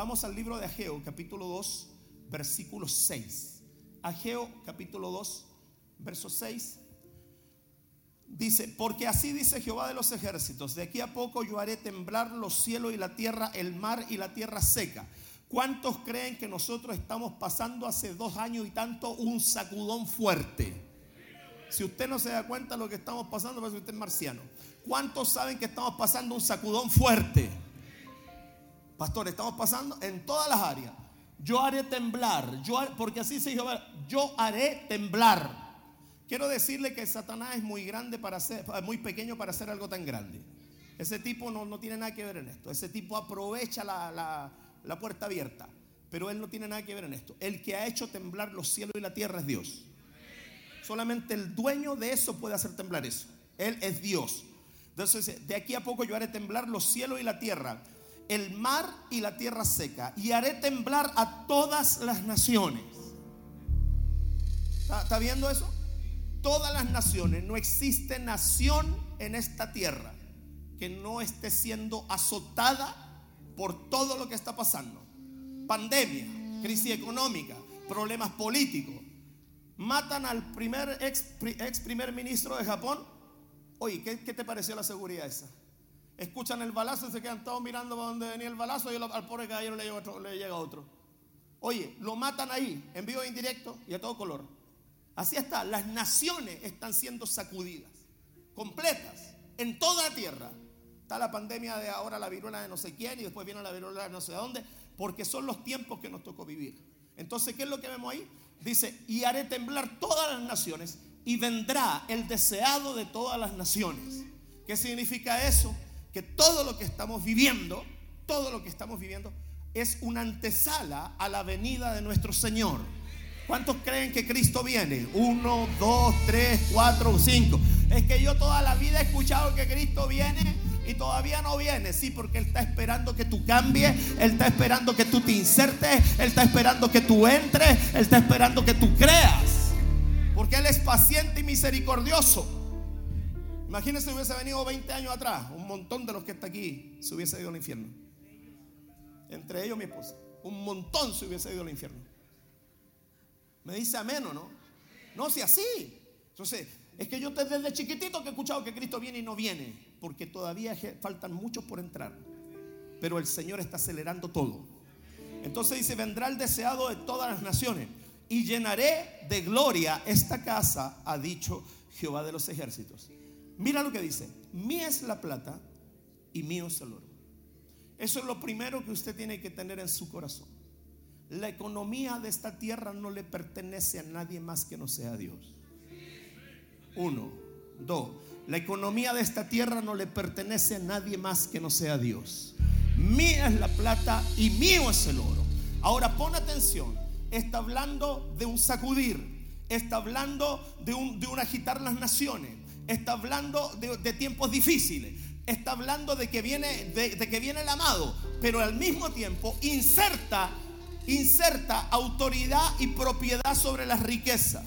Vamos al libro de Ageo, capítulo 2, versículo 6. Ageo, capítulo 2, verso 6. Dice, porque así dice Jehová de los ejércitos, de aquí a poco yo haré temblar los cielos y la tierra, el mar y la tierra seca. ¿Cuántos creen que nosotros estamos pasando hace dos años y tanto un sacudón fuerte? Si usted no se da cuenta de lo que estamos pasando, pues usted es marciano. ¿Cuántos saben que estamos pasando un sacudón fuerte? Pastor, estamos pasando en todas las áreas. Yo haré temblar, yo, porque así se Jehová, yo haré temblar Quiero decirle que Satanás es muy grande para ser, muy pequeño para hacer algo tan grande. Ese tipo no, no tiene nada que ver en esto. Ese tipo aprovecha la, la puerta abierta. Pero él no tiene nada que ver en esto. El que ha hecho temblar los cielos y la tierra es Dios. Solamente el dueño de eso puede hacer temblar eso. Él es Dios. Entonces, de aquí a poco yo haré temblar los cielos y la tierra, el mar y la tierra seca, y haré temblar a todas las naciones. ¿Está, viendo eso? todas las naciones, no existe nación en esta tierra que no esté siendo azotada por todo lo que está pasando. Pandemia, crisis económica, problemas políticos. Matan al primer ex, primer ministro de Japón. Oye, ¿qué, te pareció la seguridad esa? Escuchan el balazo y se quedan todos mirando para donde venía el balazo y al pobre caballero le llega otro. Le llega otro. Oye, lo matan ahí, en vivo e indirecto y a todo color. Así está, las naciones están siendo sacudidas, completas, en toda la tierra. Está la pandemia de ahora, la viruela de no sé quién, y después viene la viruela de no sé dónde, porque son los tiempos que nos tocó vivir. Entonces, ¿qué es lo que vemos ahí? Dice, y haré temblar todas las naciones, y vendrá el deseado de todas las naciones. ¿Qué significa eso? Que todo lo que estamos viviendo, todo lo que estamos viviendo, es una antesala a la venida de nuestro Señor. ¿Cuántos creen que Cristo viene? Uno, dos, tres, cuatro, cinco. Es que yo toda la vida he escuchado que Cristo viene y todavía no viene. Sí, porque Él está esperando que tú cambies, Él está esperando que tú te insertes, Él está esperando que tú entres, Él está esperando que tú creas. Porque Él es paciente y misericordioso. Imagínense si hubiese venido 20 años atrás, un montón de los que está aquí se hubiese ido al infierno. Entre ellos mi esposa. Un montón se hubiese ido al infierno. Me dice amén o no. No, si así. Entonces, es que yo desde chiquitito que he escuchado que Cristo viene y no viene, porque todavía faltan muchos por entrar. Pero el Señor está acelerando todo. Entonces dice, vendrá el deseado de todas las naciones y llenaré de gloria esta casa, ha dicho Jehová de los ejércitos. Mira lo que dice, mía es la plata y mío es el oro. Eso es lo primero que usted tiene que tener en su corazón. La economía de esta tierra no le pertenece a nadie más que no sea Dios. Uno. Dos. La economía de esta tierra no le pertenece a nadie más que no sea Dios. Mía es la plata y mío es el oro. Ahora pon atención. Está hablando de un sacudir. Está hablando de un, de un agitar las naciones. Está hablando de, tiempos difíciles. Está hablando de que, viene, de que viene el amado. Pero al mismo tiempo inserta inserta autoridad y propiedad sobre las riquezas.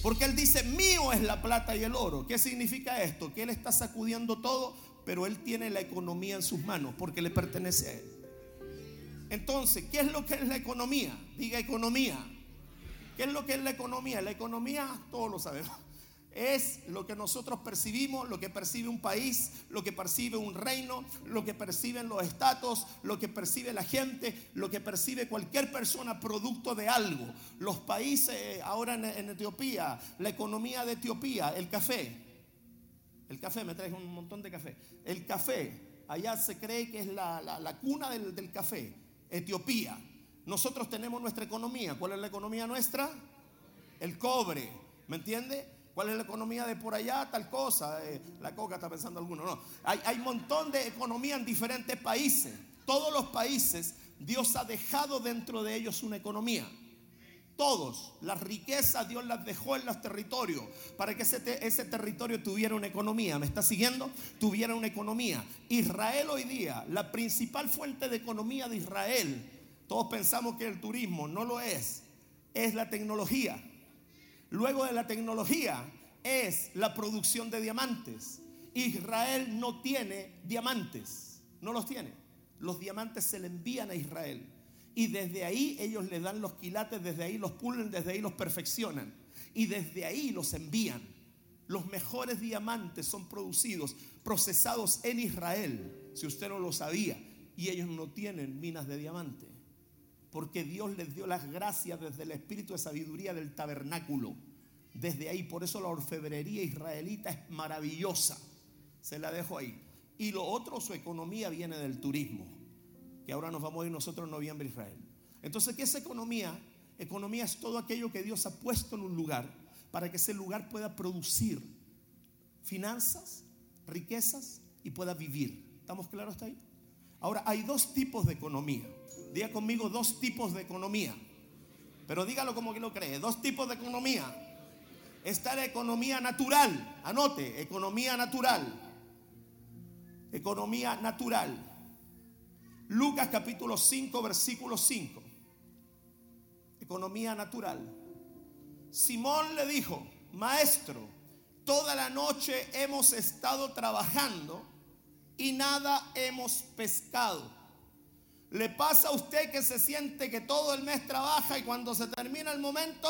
Porque él dice, mío es la plata y el oro. ¿Qué significa esto? Que él está sacudiendo todo, pero él tiene la economía en sus manos porque le pertenece a él. Entonces, ¿qué es lo que es la economía? Diga economía. ¿Qué es lo que es la economía? La economía, todos lo sabemos es lo que nosotros percibimos, lo que percibe un país, lo que percibe un reino, lo que perciben los estatus, lo que percibe la gente, lo que percibe cualquier persona producto de algo. Los países, ahora en, Etiopía, la economía de Etiopía, el café. El café, me traes un montón de café. El café, allá se cree que es la, cuna del, del café, Etiopía. Nosotros tenemos nuestra economía. ¿Cuál es la economía nuestra? El cobre. ¿Me entiende? ¿Cuál es la economía de por allá? Tal cosa. Eh, la coca está pensando alguno. No. Hay, un montón de economía en diferentes países. Todos los países, Dios ha dejado dentro de ellos una economía. Todos, las riquezas Dios las dejó en los territorios para que ese, ese, territorio tuviera una economía. ¿Me está siguiendo? Tuviera una economía. Israel hoy día, la principal fuente de economía de Israel, todos pensamos que el turismo no lo es, es la tecnología. Luego de la tecnología es la producción de diamantes. Israel no tiene diamantes, no los tiene. Los diamantes se le envían a Israel. Y desde ahí ellos le dan los quilates, desde ahí los pulen, desde ahí los perfeccionan. Y desde ahí los envían. Los mejores diamantes son producidos, procesados en Israel, si usted no lo sabía. Y ellos no tienen minas de diamante. Porque Dios les dio las gracias desde el espíritu de sabiduría del tabernáculo. Desde ahí, por eso la orfebrería israelita es maravillosa. Se la dejo ahí. Y lo otro, su economía viene del turismo, que ahora nos vamos a ir nosotros en noviembre a Israel. Entonces, ¿qué es economía? Economía es todo aquello que Dios ha puesto en un lugar para que ese lugar pueda producir finanzas, riquezas y pueda vivir. ¿Estamos claros hasta ahí? Ahora, hay dos tipos de economía. Diga conmigo dos tipos de economía. Pero dígalo como que lo cree. Dos tipos de economía. Está la economía natural. Anote, economía natural economía natural. Lucas capítulo 5, versículo 5. Economía natural. Simón le dijo, maestro, toda la noche hemos estado trabajando y nada hemos pescado. ¿Le pasa a usted que se siente que todo el mes trabaja y cuando se termina el momento,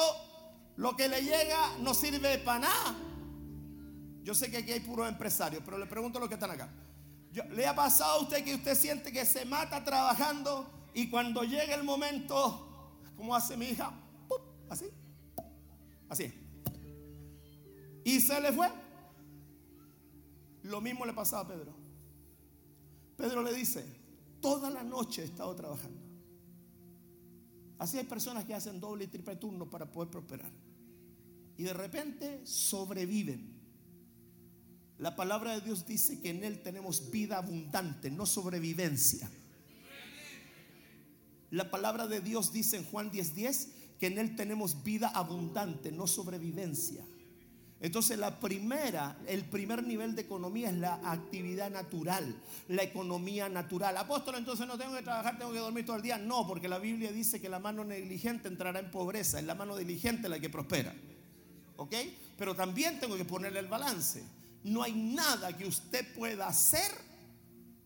lo que le llega no sirve para nada? Yo sé que aquí hay puros empresarios, pero le pregunto a los que están acá. ¿Le ha pasado a usted que usted siente que se mata trabajando y cuando llega el momento, como hace mi hija, así, así, y se le fue? Lo mismo le pasaba a Pedro. Pedro le dice, toda la noche he estado trabajando. Así hay personas que hacen doble y triple turno para poder prosperar. Y de repente sobreviven. La palabra de Dios dice que en Él tenemos vida abundante, no sobrevivencia. La palabra de Dios dice en Juan 10:10 que en Él tenemos vida abundante, no sobrevivencia. Entonces la primera, el primer nivel de economía es la actividad natural, la economía natural. Apóstol, entonces no tengo que trabajar, tengo que dormir todo el día. No, porque la Biblia dice que la mano negligente entrará en pobreza, es la mano diligente la que prospera. ¿Ok? Pero también tengo que ponerle el balance no hay nada que usted pueda hacer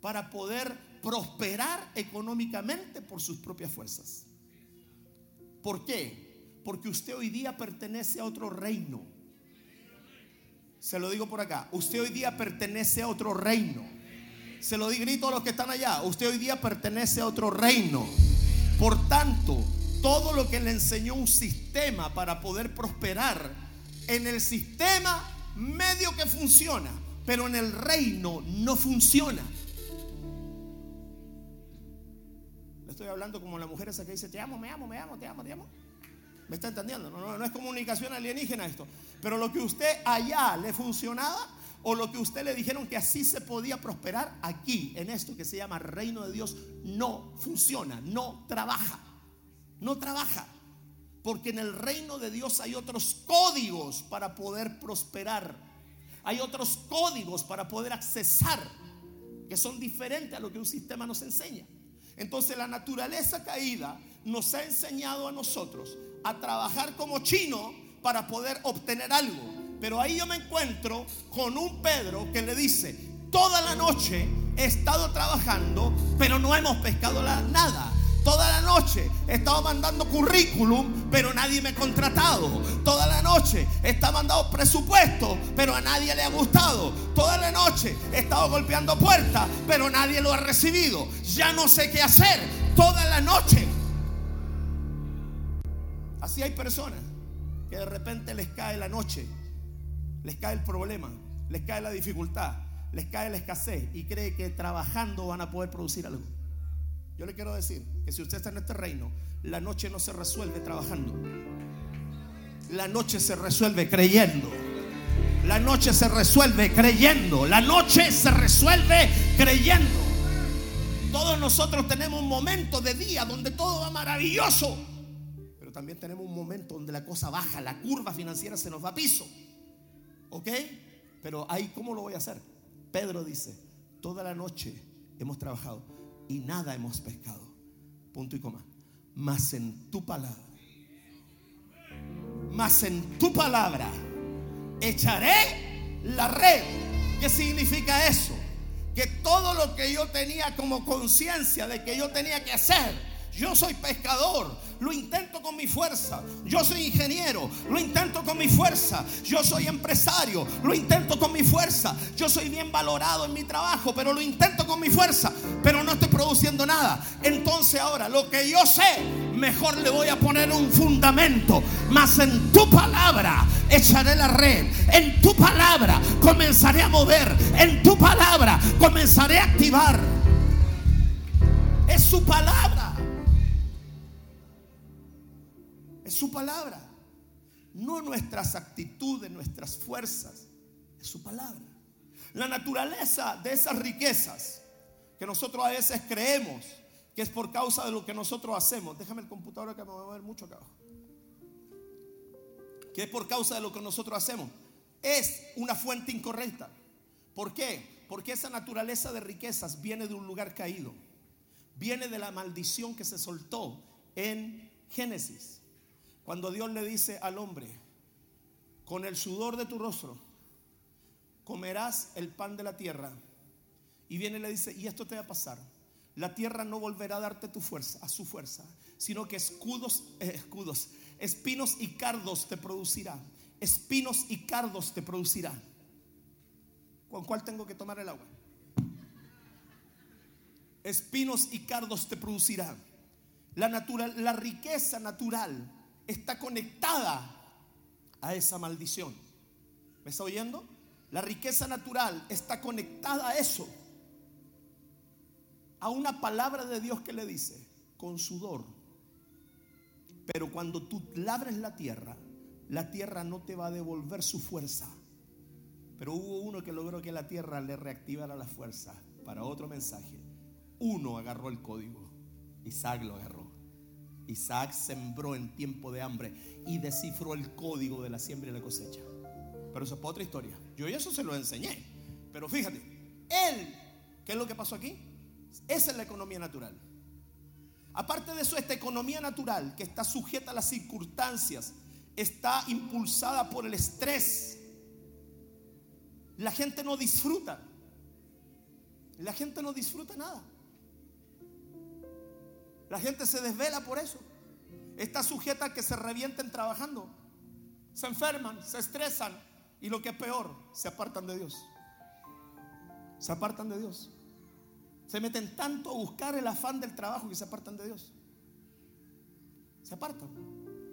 para poder prosperar económicamente por sus propias fuerzas. ¿Por qué? Porque usted hoy día pertenece a otro reino. Se lo digo por acá. Usted hoy día pertenece a otro reino. Se lo digo grito a los que están allá. Usted hoy día pertenece a otro reino. Por tanto, todo lo que le enseñó un sistema para poder prosperar, en el sistema medio que funciona, pero en el reino no funciona. Le estoy hablando como la mujer esa que dice, te amo, me amo, me amo, te amo, te amo. ¿Me está entendiendo? No, no, es comunicación alienígena esto. Pero lo que usted allá le funcionaba o lo que usted le dijeron que así se podía prosperar aquí, en esto que se llama reino de Dios, no funciona, no trabaja. No trabaja. Porque en el reino de Dios hay otros códigos para poder prosperar. Hay otros códigos para poder accesar que son diferentes a lo que un sistema nos enseña. Entonces la naturaleza caída nos ha enseñado a nosotros a trabajar como chino para poder obtener algo. Pero ahí yo me encuentro con un Pedro que le dice, toda la noche he estado trabajando, pero no hemos pescado nada. Toda la noche he estado mandando currículum, pero nadie me ha contratado. Toda la noche he estado mandando presupuesto, pero a nadie le ha gustado. Toda la noche he estado golpeando puertas, pero nadie lo ha recibido. Ya no sé qué hacer. Toda la noche. Así hay personas que de repente les cae la noche, les cae el problema, les cae la dificultad, les cae la escasez y cree que trabajando van a poder producir algo. Yo le quiero decir que si usted está en este reino, la noche no se resuelve trabajando. La noche se resuelve creyendo. La noche se resuelve creyendo. La noche se resuelve creyendo. Todos nosotros tenemos un momento de día donde todo va maravilloso. También tenemos un momento donde la cosa baja, la curva financiera se nos va a piso. ¿Ok? Pero ahí, ¿cómo lo voy a hacer? Pedro dice, toda la noche hemos trabajado y nada hemos pescado. Punto y coma. Mas en tu palabra, mas en tu palabra echaré la red. ¿Qué significa eso? que todo lo que yo tenía como conciencia de que yo tenía que hacer, yo soy pescador, lo intento con mi fuerza. Yo soy ingeniero, lo intento con mi fuerza. Yo soy empresario, lo intento con mi fuerza. Yo soy bien valorado en mi trabajo, pero lo intento con mi fuerza, pero no estoy produciendo nada. Entonces ahora, lo que yo sé, mejor le voy a poner un fundamento. Mas en tu palabra echaré la red. En tu palabra comenzaré a mover. En tu palabra comenzaré a activar. Es su palabra. Su palabra. No nuestras actitudes, nuestras fuerzas. Es su palabra. La naturaleza de esas riquezas que nosotros a veces creemos que es por causa de lo que nosotros hacemos. Déjame el computador que me va a ver mucho acá abajo. Que es por causa de lo que nosotros hacemos. Es una fuente incorrecta. ¿Por qué? Porque esa naturaleza de riquezas viene de un lugar caído. Viene de la maldición que se soltó en Génesis. Cuando Dios le dice al hombre, con el sudor de tu rostro, comerás el pan de la tierra. Y viene y le dice, y esto te va a pasar. La tierra no volverá a darte tu fuerza, a su fuerza, sino que escudos, eh, escudos, espinos y cardos te producirá. Espinos y cardos te producirá. ¿Con cuál tengo que tomar el agua? Espinos y cardos te producirá. La, natural, la riqueza natural está conectada a esa maldición. ¿Me está oyendo? La riqueza natural está conectada a eso. A una palabra de Dios que le dice, con sudor. Pero cuando tú labres la tierra, la tierra no te va a devolver su fuerza. Pero hubo uno que logró que la tierra le reactivara la fuerza para otro mensaje. Uno agarró el código. Isaac lo agarró. Isaac sembró en tiempo de hambre y descifró el código de la siembra y la cosecha. Pero eso es otra historia. Yo eso se lo enseñé. Pero fíjate, él, ¿qué es lo que pasó aquí? Esa es la economía natural. Aparte de eso, esta economía natural que está sujeta a las circunstancias, está impulsada por el estrés. La gente no disfruta. La gente no disfruta nada. La gente se desvela por eso. Está sujeta a que se revienten trabajando. Se enferman, se estresan y lo que es peor, se apartan de Dios. Se apartan de Dios. Se meten tanto a buscar el afán del trabajo que se apartan de Dios. Se apartan.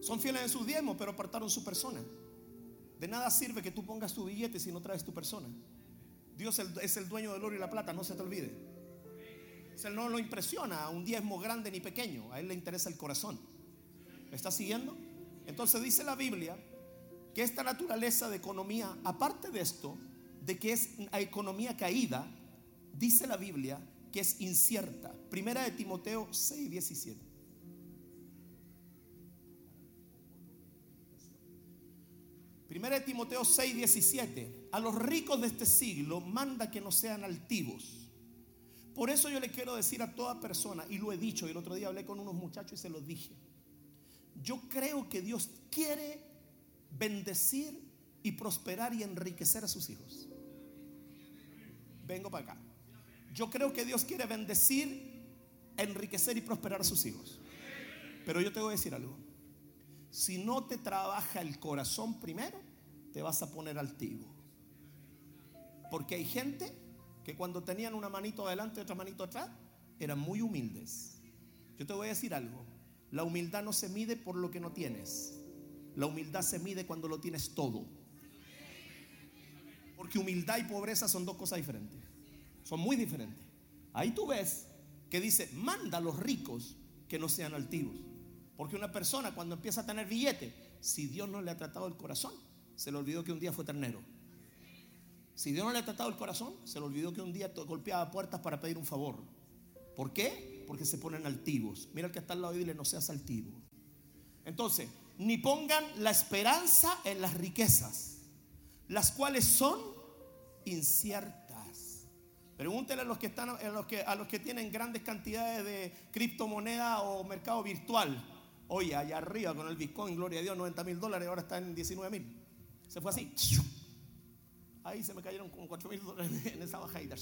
Son fieles en sus diezmos, pero apartaron su persona. De nada sirve que tú pongas tu billete si no traes tu persona. Dios es el dueño del oro y la plata, no se te olvide. Él no lo impresiona un diezmo grande ni pequeño, a él le interesa el corazón. ¿Me está siguiendo? Entonces dice la Biblia que esta naturaleza de economía, aparte de esto, de que es economía caída, dice la Biblia que es incierta. Primera de Timoteo 6, 17. Primera de Timoteo 6, 17. A los ricos de este siglo manda que no sean altivos por eso yo le quiero decir a toda persona, y lo he dicho, y el otro día hablé con unos muchachos y se los dije, yo creo que Dios quiere bendecir y prosperar y enriquecer a sus hijos. Vengo para acá. Yo creo que Dios quiere bendecir, enriquecer y prosperar a sus hijos. Pero yo te voy a decir algo. Si no te trabaja el corazón primero, te vas a poner altivo. Porque hay gente que cuando tenían una manito adelante y otra manito atrás, eran muy humildes. Yo te voy a decir algo. La humildad no se mide por lo que no tienes. La humildad se mide cuando lo tienes todo. Porque humildad y pobreza son dos cosas diferentes. Son muy diferentes. Ahí tú ves que dice, manda a los ricos que no sean altivos. Porque una persona cuando empieza a tener billete, si Dios no le ha tratado el corazón, se le olvidó que un día fue ternero. Si Dios no le ha tratado el corazón, se le olvidó que un día golpeaba puertas para pedir un favor. ¿Por qué? Porque se ponen altivos. Mira el que está al lado y dile, no seas altivo. Entonces, ni pongan la esperanza en las riquezas, las cuales son inciertas. Pregúntele a los que están, a los que, a los que tienen grandes cantidades de criptomoneda o mercado virtual. Oye, allá arriba con el Bitcoin, gloria a Dios, 90 mil dólares, ahora está en 19 mil. Se fue así. Ahí se me cayeron como 4 mil dólares en esa bajada.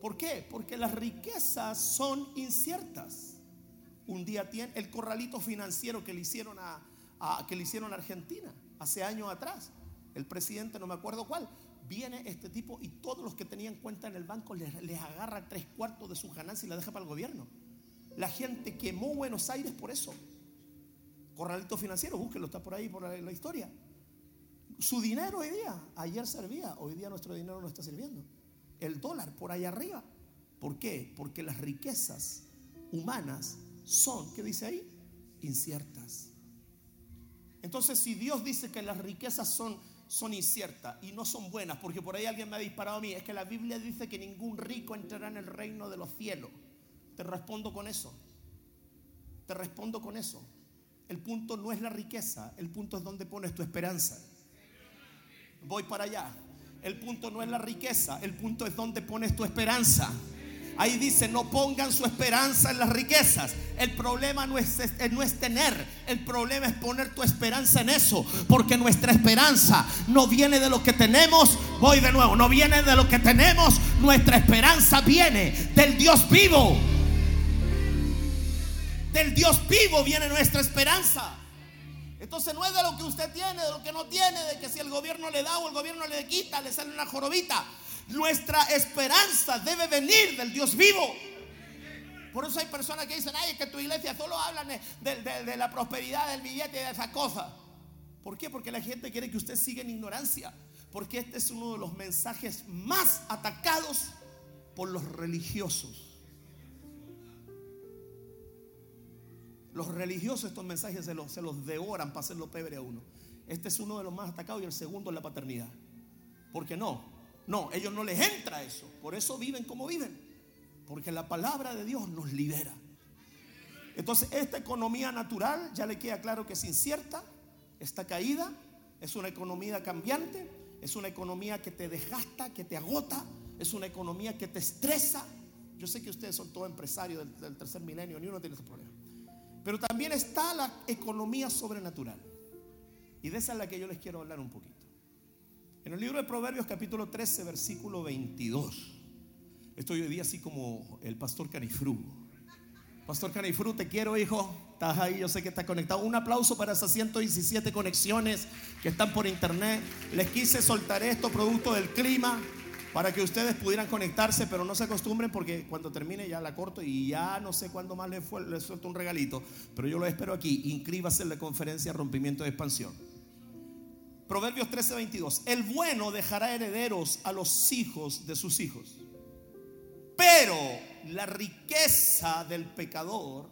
¿Por qué? Porque las riquezas son inciertas. Un día tiene el corralito financiero que le hicieron a, que le hicieron a Argentina hace años atrás. El presidente, no me acuerdo cuál, viene este tipo y todos los que tenían cuenta en el banco les, les agarra tres cuartos de sus ganancias y la deja para el gobierno. La gente quemó Buenos Aires por eso. Corralito financiero, búsquelo, está por ahí, por la historia. Su dinero hoy día, ayer servía, hoy día nuestro dinero no está sirviendo. El dólar por ahí arriba. ¿Por qué? Porque las riquezas humanas son, ¿qué dice ahí? Inciertas. Entonces, si Dios dice que las riquezas son, son inciertas y no son buenas, porque por ahí alguien me ha disparado a mí, es que la Biblia dice que ningún rico entrará en el reino de los cielos. Te respondo con eso. Te respondo con eso. El punto no es la riqueza, el punto es donde pones tu esperanza. Voy para allá. El punto no es la riqueza, el punto es donde pones tu esperanza. Ahí dice, no pongan su esperanza en las riquezas. El problema no es, no es tener, el problema es poner tu esperanza en eso. Porque nuestra esperanza no viene de lo que tenemos. Voy de nuevo, no viene de lo que tenemos. Nuestra esperanza viene del Dios vivo. Del Dios vivo viene nuestra esperanza. Entonces no es de lo que usted tiene, de lo que no tiene, de que si el gobierno le da o el gobierno le quita, le sale una jorobita. Nuestra esperanza debe venir del Dios vivo. Por eso hay personas que dicen, ay, es que tu iglesia solo hablan de, la prosperidad del billete y de esa cosa. ¿Por qué? Porque la gente quiere que usted siga en ignorancia. Porque este es uno de los mensajes más atacados por los religiosos. Los religiosos estos mensajes se los, se los devoran para hacerlo pebre a uno. Este es uno de los más atacados y el segundo es la paternidad. Porque no, no, ellos no les entra eso. Por eso viven como viven. Porque la palabra de Dios nos libera. Entonces, esta economía natural ya le queda claro que es incierta, está caída, es una economía cambiante, es una economía que te desgasta, que te agota, es una economía que te estresa. Yo sé que ustedes son todos empresarios del, tercer milenio, ni uno tiene ese problema. Pero también está la economía sobrenatural. Y de esa es la que yo les quiero hablar un poquito. En el libro de Proverbios capítulo 13, versículo 22. Estoy hoy día así como el pastor Canifru. Pastor Canifru, te quiero, hijo. Estás ahí, yo sé que estás conectado. Un aplauso para esas 117 conexiones que están por internet. Les quise soltar esto, producto del clima para que ustedes pudieran conectarse, pero no se acostumbren porque cuando termine ya la corto y ya no sé cuándo más les, fue, suelto un regalito, pero yo lo espero aquí. Inscríbase en la conferencia Rompimiento de Expansión. Proverbios 13:22. El bueno dejará herederos a los hijos de sus hijos, pero la riqueza del pecador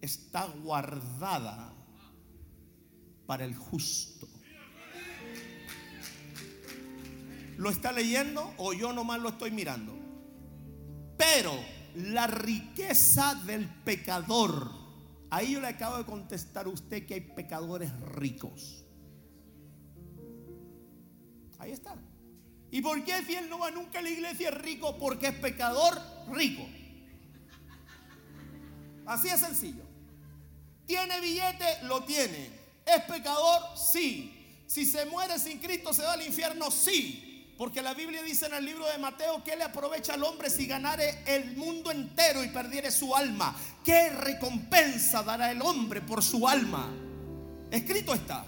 está guardada para el justo. ¿Lo está leyendo o yo nomás lo estoy mirando? Pero la riqueza del pecador. Ahí yo le acabo de contestar a usted que hay pecadores ricos. Ahí está. ¿Y por qué fiel no va nunca a la iglesia rico? Porque es pecador rico. Así es sencillo. ¿Tiene billete? Lo tiene. ¿Es pecador? Sí. Si se muere sin Cristo, ¿se va al infierno? Sí. Porque la Biblia dice en el libro de Mateo que le aprovecha al hombre si ganare el mundo entero y perdiere su alma. ¿Qué recompensa dará el hombre por su alma? Escrito está.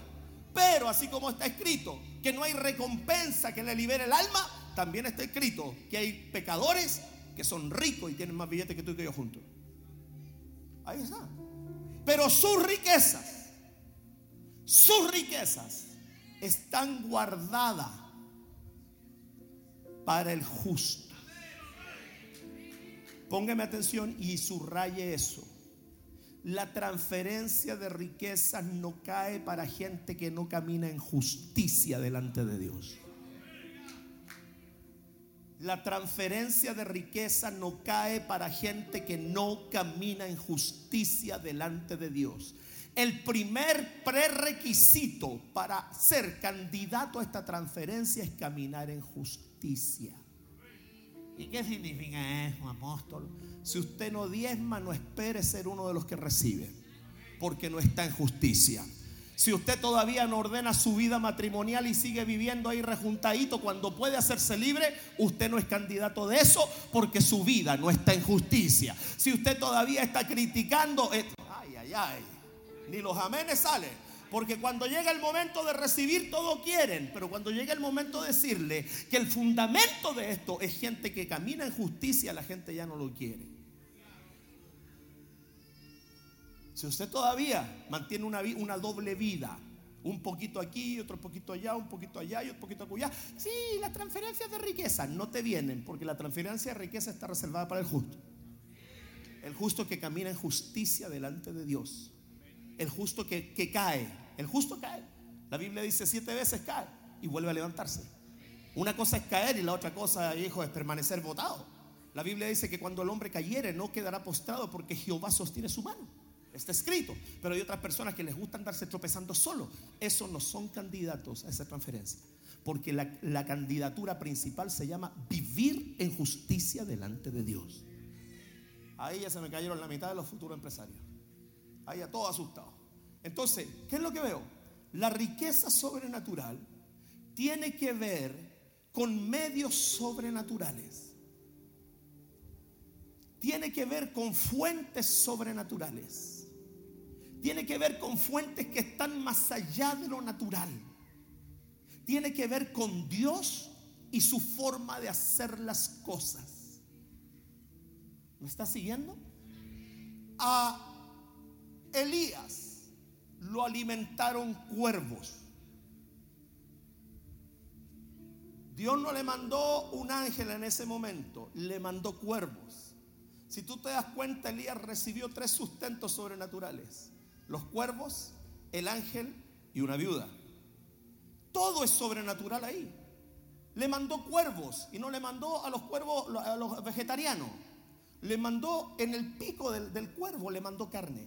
Pero así como está escrito que no hay recompensa que le libere el alma, también está escrito que hay pecadores que son ricos y tienen más billetes que tú y que yo juntos. Ahí está. Pero sus riquezas, sus riquezas están guardadas para el justo. Póngame atención y subraye eso. La transferencia de riquezas no cae para gente que no camina en justicia delante de Dios. La transferencia de riqueza no cae para gente que no camina en justicia delante de Dios. El primer prerequisito para ser candidato a esta transferencia es caminar en justicia. ¿Y qué significa eso, apóstol? Si usted no diezma, no espere ser uno de los que recibe, porque no está en justicia. Si usted todavía no ordena su vida matrimonial y sigue viviendo ahí rejuntadito cuando puede hacerse libre, usted no es candidato de eso porque su vida no está en justicia. Si usted todavía está criticando, eh, ay, ay, ay, ni los amenes salen. Porque cuando llega el momento de recibir, todo quieren. Pero cuando llega el momento de decirle que el fundamento de esto es gente que camina en justicia, la gente ya no lo quiere. Si usted todavía mantiene una, una doble vida, un poquito aquí, otro poquito allá, un poquito allá y otro poquito allá. Sí, las transferencias de riqueza no te vienen porque la transferencia de riqueza está reservada para el justo. El justo que camina en justicia delante de Dios. El justo que, que cae. El justo cae. La Biblia dice siete veces cae y vuelve a levantarse. Una cosa es caer y la otra cosa, hijo, es permanecer votado. La Biblia dice que cuando el hombre cayere no quedará postrado porque Jehová sostiene su mano. Está escrito. Pero hay otras personas que les gusta andarse tropezando solo. Esos no son candidatos a esa transferencia. Porque la, candidatura principal se llama vivir en justicia delante de Dios. Ahí ya se me cayeron la mitad de los futuros empresarios. Ahí ya todo asustado. Entonces, ¿qué es lo que veo? La riqueza sobrenatural tiene que ver con medios sobrenaturales. Tiene que ver con fuentes sobrenaturales tiene que ver con fuentes que están más allá de lo natural. Tiene que ver con Dios y su forma de hacer las cosas. ¿Me está siguiendo? A Elías lo alimentaron cuervos. Dios no le mandó un ángel en ese momento, le mandó cuervos. Si tú te das cuenta, Elías recibió tres sustentos sobrenaturales los cuervos, el ángel y una viuda. Todo es sobrenatural ahí. Le mandó cuervos y no le mandó a los cuervos, a los vegetarianos. Le mandó en el pico del, cuervo, le mandó carne.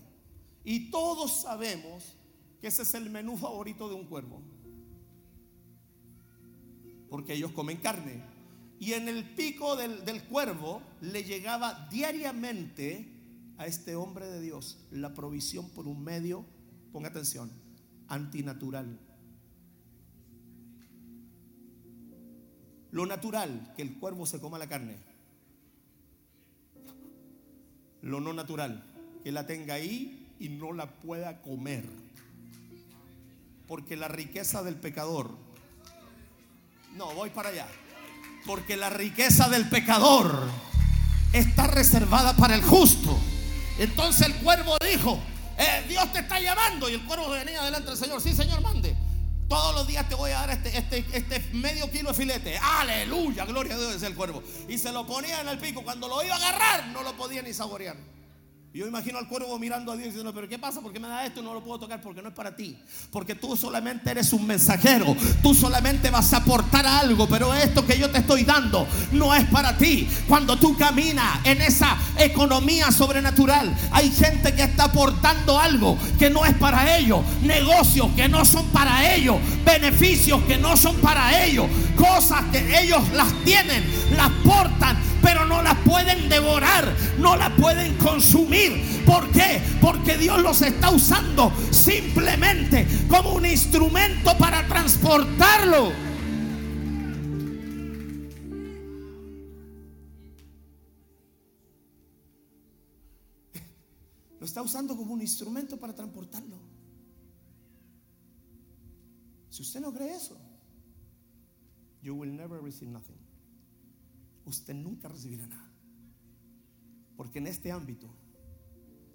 Y todos sabemos que ese es el menú favorito de un cuervo. Porque ellos comen carne. Y en el pico del, del cuervo le llegaba diariamente a este hombre de Dios la provisión por un medio, ponga atención, antinatural. Lo natural, que el cuervo se coma la carne. Lo no natural, que la tenga ahí y no la pueda comer. Porque la riqueza del pecador, no, voy para allá. Porque la riqueza del pecador está reservada para el justo. Entonces el cuervo dijo, eh, Dios te está llamando. Y el cuervo venía delante del Señor, sí Señor, mande. Todos los días te voy a dar este, este, este medio kilo de filete. Aleluya, gloria a Dios, es el cuervo. Y se lo ponía en el pico. Cuando lo iba a agarrar, no lo podía ni saborear. Yo imagino al cuervo mirando a Dios diciendo, pero ¿qué pasa? ¿Por qué me da esto? No lo puedo tocar porque no es para ti. Porque tú solamente eres un mensajero. Tú solamente vas a aportar algo. Pero esto que yo te estoy dando no es para ti. Cuando tú caminas en esa economía sobrenatural, hay gente que está aportando algo que no es para ellos. Negocios que no son para ellos. Beneficios que no son para ellos. Cosas que ellos las tienen, las portan, pero no las pueden devorar. No las pueden consumir ¿Por qué? Porque Dios los está usando simplemente como un instrumento para transportarlo. Lo está usando como un instrumento para transportarlo. Si usted no cree eso, you will never receive nothing. Usted nunca recibirá nada. Porque en este ámbito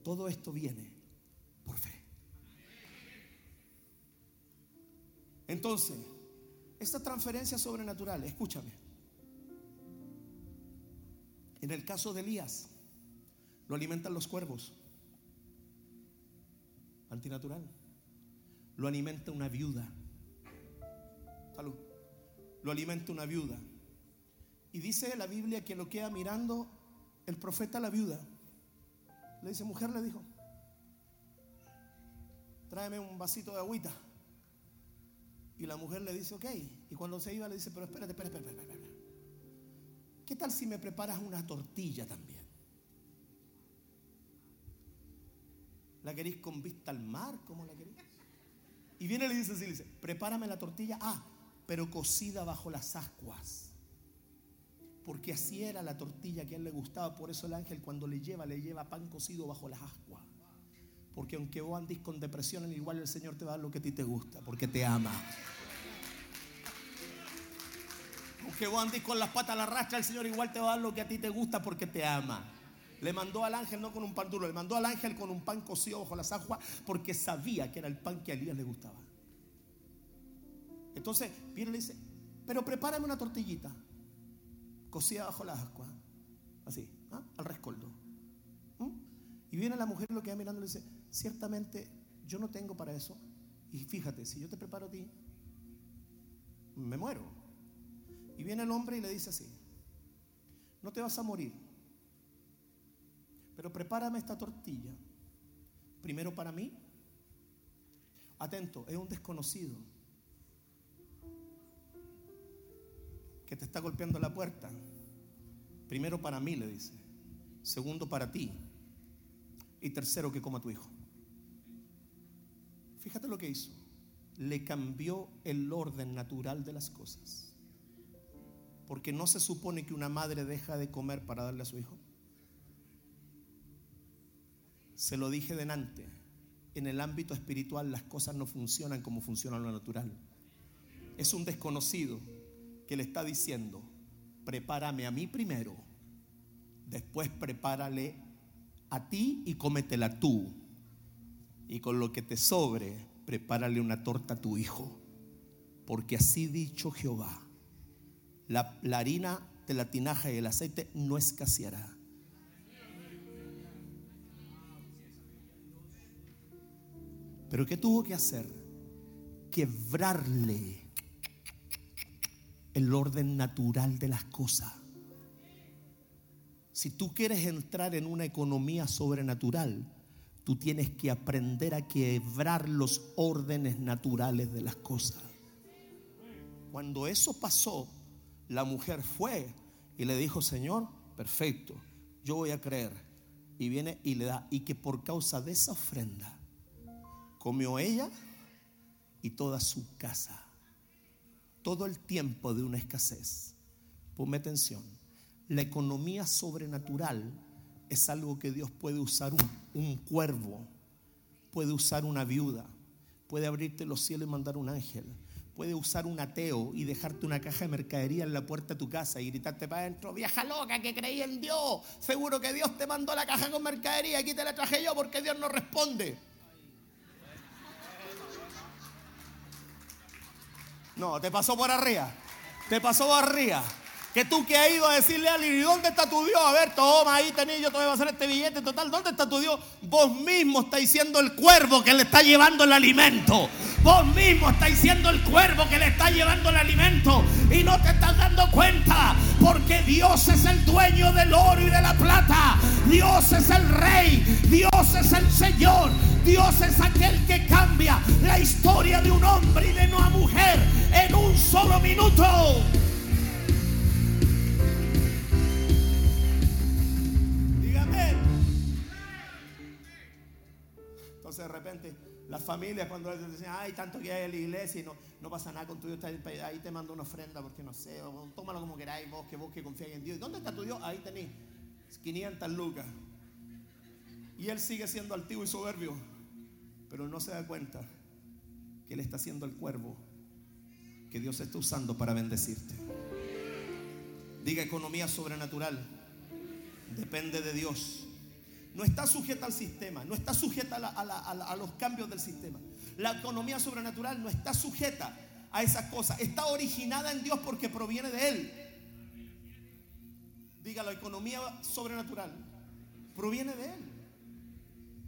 todo esto viene por fe. Entonces, esta transferencia sobrenatural, escúchame. En el caso de Elías, lo alimentan los cuervos. Antinatural. Lo alimenta una viuda. Salud. Lo alimenta una viuda. Y dice la Biblia que lo queda mirando el profeta a la viuda. Le dice, mujer, le dijo, tráeme un vasito de agüita. Y la mujer le dice, ok. Y cuando se iba le dice, pero espérate, espérate, espérate, espérate. ¿Qué tal si me preparas una tortilla también? ¿La queréis con vista al mar? ¿Cómo la queréis? Y viene y le dice así, le dice, prepárame la tortilla, ah, pero cocida bajo las ascuas. Porque así era la tortilla que a él le gustaba. Por eso el ángel cuando le lleva, le lleva pan cocido bajo las ascuas. Porque aunque vos andes con depresión, igual el Señor te va a dar lo que a ti te gusta, porque te ama. Aunque vos andes con las patas a la rastra, el Señor igual te va a dar lo que a ti te gusta, porque te ama. Le mandó al ángel no con un pan duro, le mandó al ángel con un pan cocido bajo las aguas porque sabía que era el pan que a Elías le gustaba. Entonces viene y le dice, pero prepárame una tortillita cocida bajo las aguas, así, ¿ah? al rescoldo. ¿Mm? Y viene la mujer lo que va mirando y le dice, ciertamente yo no tengo para eso. Y fíjate, si yo te preparo a ti, me muero. Y viene el hombre y le dice así, no te vas a morir pero prepárame esta tortilla. Primero para mí. Atento, es un desconocido que te está golpeando la puerta. Primero para mí, le dice. Segundo para ti. Y tercero que coma tu hijo. Fíjate lo que hizo. Le cambió el orden natural de las cosas. Porque no se supone que una madre deja de comer para darle a su hijo. Se lo dije delante. En el ámbito espiritual las cosas no funcionan como funciona lo natural. Es un desconocido que le está diciendo, prepárame a mí primero, después prepárale a ti y cómetela tú. Y con lo que te sobre, prepárale una torta a tu hijo. Porque así dicho Jehová, la, la harina de la tinaja y el aceite no escaseará Pero ¿qué tuvo que hacer? Quebrarle el orden natural de las cosas. Si tú quieres entrar en una economía sobrenatural, tú tienes que aprender a quebrar los órdenes naturales de las cosas. Cuando eso pasó, la mujer fue y le dijo, Señor, perfecto, yo voy a creer. Y viene y le da, y que por causa de esa ofrenda, comió ella y toda su casa. Todo el tiempo de una escasez. Ponme atención. La economía sobrenatural es algo que Dios puede usar un, cuervo, puede usar una viuda, puede abrirte los cielos y mandar un ángel, puede usar un ateo y dejarte una caja de mercadería en la puerta de tu casa y gritarte para adentro, vieja loca que creí en Dios, seguro que Dios te mandó la caja con mercadería, aquí te la traje yo porque Dios no responde. No, te pasó por arriba. Te pasó por arriba. Que tú que has ido a decirle a alguien, ¿y dónde está tu Dios? A ver, toma, ahí tenés, yo te voy a hacer este billete total. ¿Dónde está tu Dios? Vos mismo estáis siendo el cuervo que le está llevando el alimento. Vos mismo estáis siendo el cuervo que le está llevando el alimento. Y no te estás dando cuenta. Porque Dios es el dueño del oro y de la plata. Dios es el rey. Dios es el Señor. Dios es aquel que cambia la historia de un hombre y de una mujer en un solo minuto. Dígame. Entonces de repente las familias cuando dicen, ay, tanto que hay en la iglesia y no, no pasa nada con tu Dios, ahí te mando una ofrenda porque no sé, tómalo como queráis vos, que vos que confías en Dios. ¿Dónde está tu Dios? Ahí tenéis 500 lucas. Y él sigue siendo altivo y soberbio, pero no se da cuenta que él está siendo el cuervo que Dios está usando para bendecirte. Diga economía sobrenatural. Depende de Dios. No está sujeta al sistema, no está sujeta a, los cambios del sistema. La economía sobrenatural no está sujeta a esas cosas. Está originada en Dios porque proviene de Él. Diga, la economía sobrenatural proviene de Él.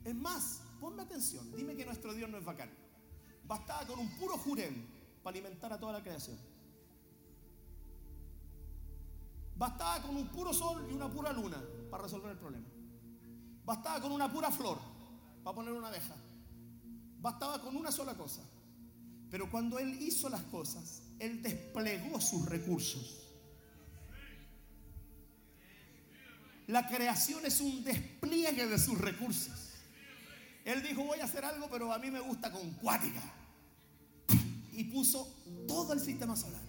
Es más, ponme atención, dime que nuestro Dios no es bacán. Bastaba con un puro jurel para alimentar a toda la creación. Bastaba con un puro sol y una pura luna para resolver el problema. Bastaba con una pura flor para poner una abeja. Bastaba con una sola cosa. Pero cuando Él hizo las cosas, Él desplegó sus recursos. La creación es un despliegue de sus recursos. Él dijo, voy a hacer algo, pero a mí me gusta con cuática. y puso todo el sistema solar.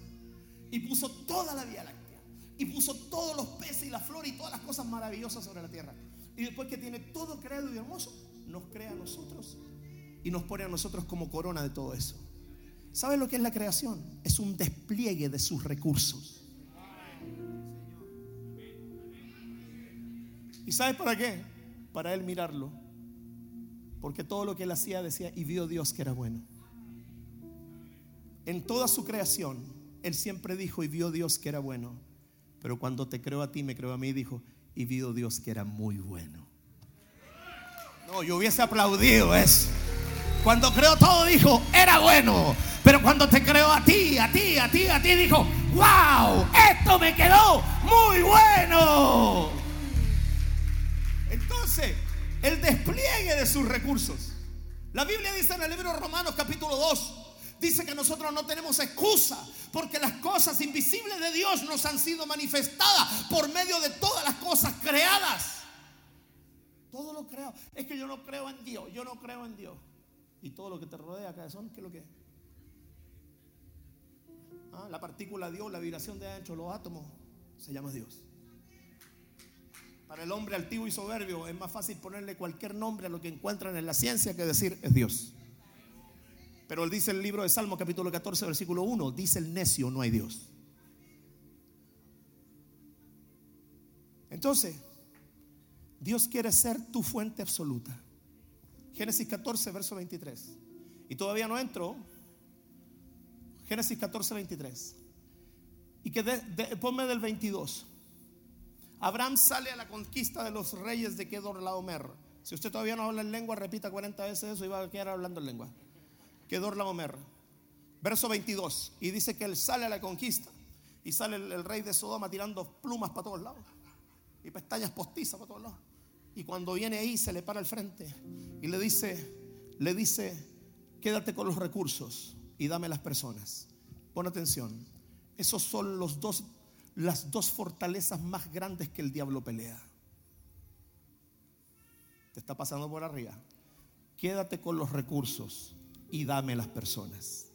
Y puso toda la Vía Láctea. Y puso todos los peces y la flor y todas las cosas maravillosas sobre la tierra. Y después que tiene todo creado y hermoso, nos crea a nosotros y nos pone a nosotros como corona de todo eso. ¿Sabe lo que es la creación? Es un despliegue de sus recursos. ¿Y sabe para qué? Para él mirarlo. Porque todo lo que él hacía decía, y vio Dios que era bueno. En toda su creación, él siempre dijo, y vio Dios que era bueno. Pero cuando te creo a ti, me creo a mí, dijo, y vio Dios que era muy bueno. No, yo hubiese aplaudido eso. Cuando creó todo dijo, era bueno. Pero cuando te creó a ti, a ti, a ti, a ti, dijo, wow, esto me quedó muy bueno. Entonces, el despliegue de sus recursos. La Biblia dice en el libro Romanos capítulo 2, dice que nosotros no tenemos excusa porque las cosas invisibles de Dios nos han sido manifestadas por medio de todas las cosas creadas. Todo lo creado. Es que yo no creo en Dios, yo no creo en Dios. Y todo lo que te rodea, son ¿qué es lo que es? Ah, la partícula Dios, la vibración de adentro, los átomos, se llama Dios. Para el hombre altivo y soberbio es más fácil ponerle cualquier nombre a lo que encuentran en la ciencia que decir es Dios. Pero él dice el libro de Salmo capítulo 14 versículo 1, dice el necio, no hay Dios. Entonces, Dios quiere ser tu fuente absoluta. Génesis 14, verso 23. Y todavía no entro. Génesis 14, 23. Y que ponme del 22. Abraham sale a la conquista de los reyes de Kedor Laomer. Si usted todavía no habla en lengua, repita 40 veces eso y va a quedar hablando en lengua. Kedor Laomer. Verso 22. Y dice que él sale a la conquista. Y sale el, el rey de Sodoma tirando plumas para todos lados. Y pestañas postizas para todos lados. Y cuando viene ahí se le para al frente y le dice, le dice, quédate con los recursos y dame las personas. Pon atención. Esos son los dos, las dos fortalezas más grandes que el diablo pelea. Te está pasando por arriba. Quédate con los recursos y dame las personas.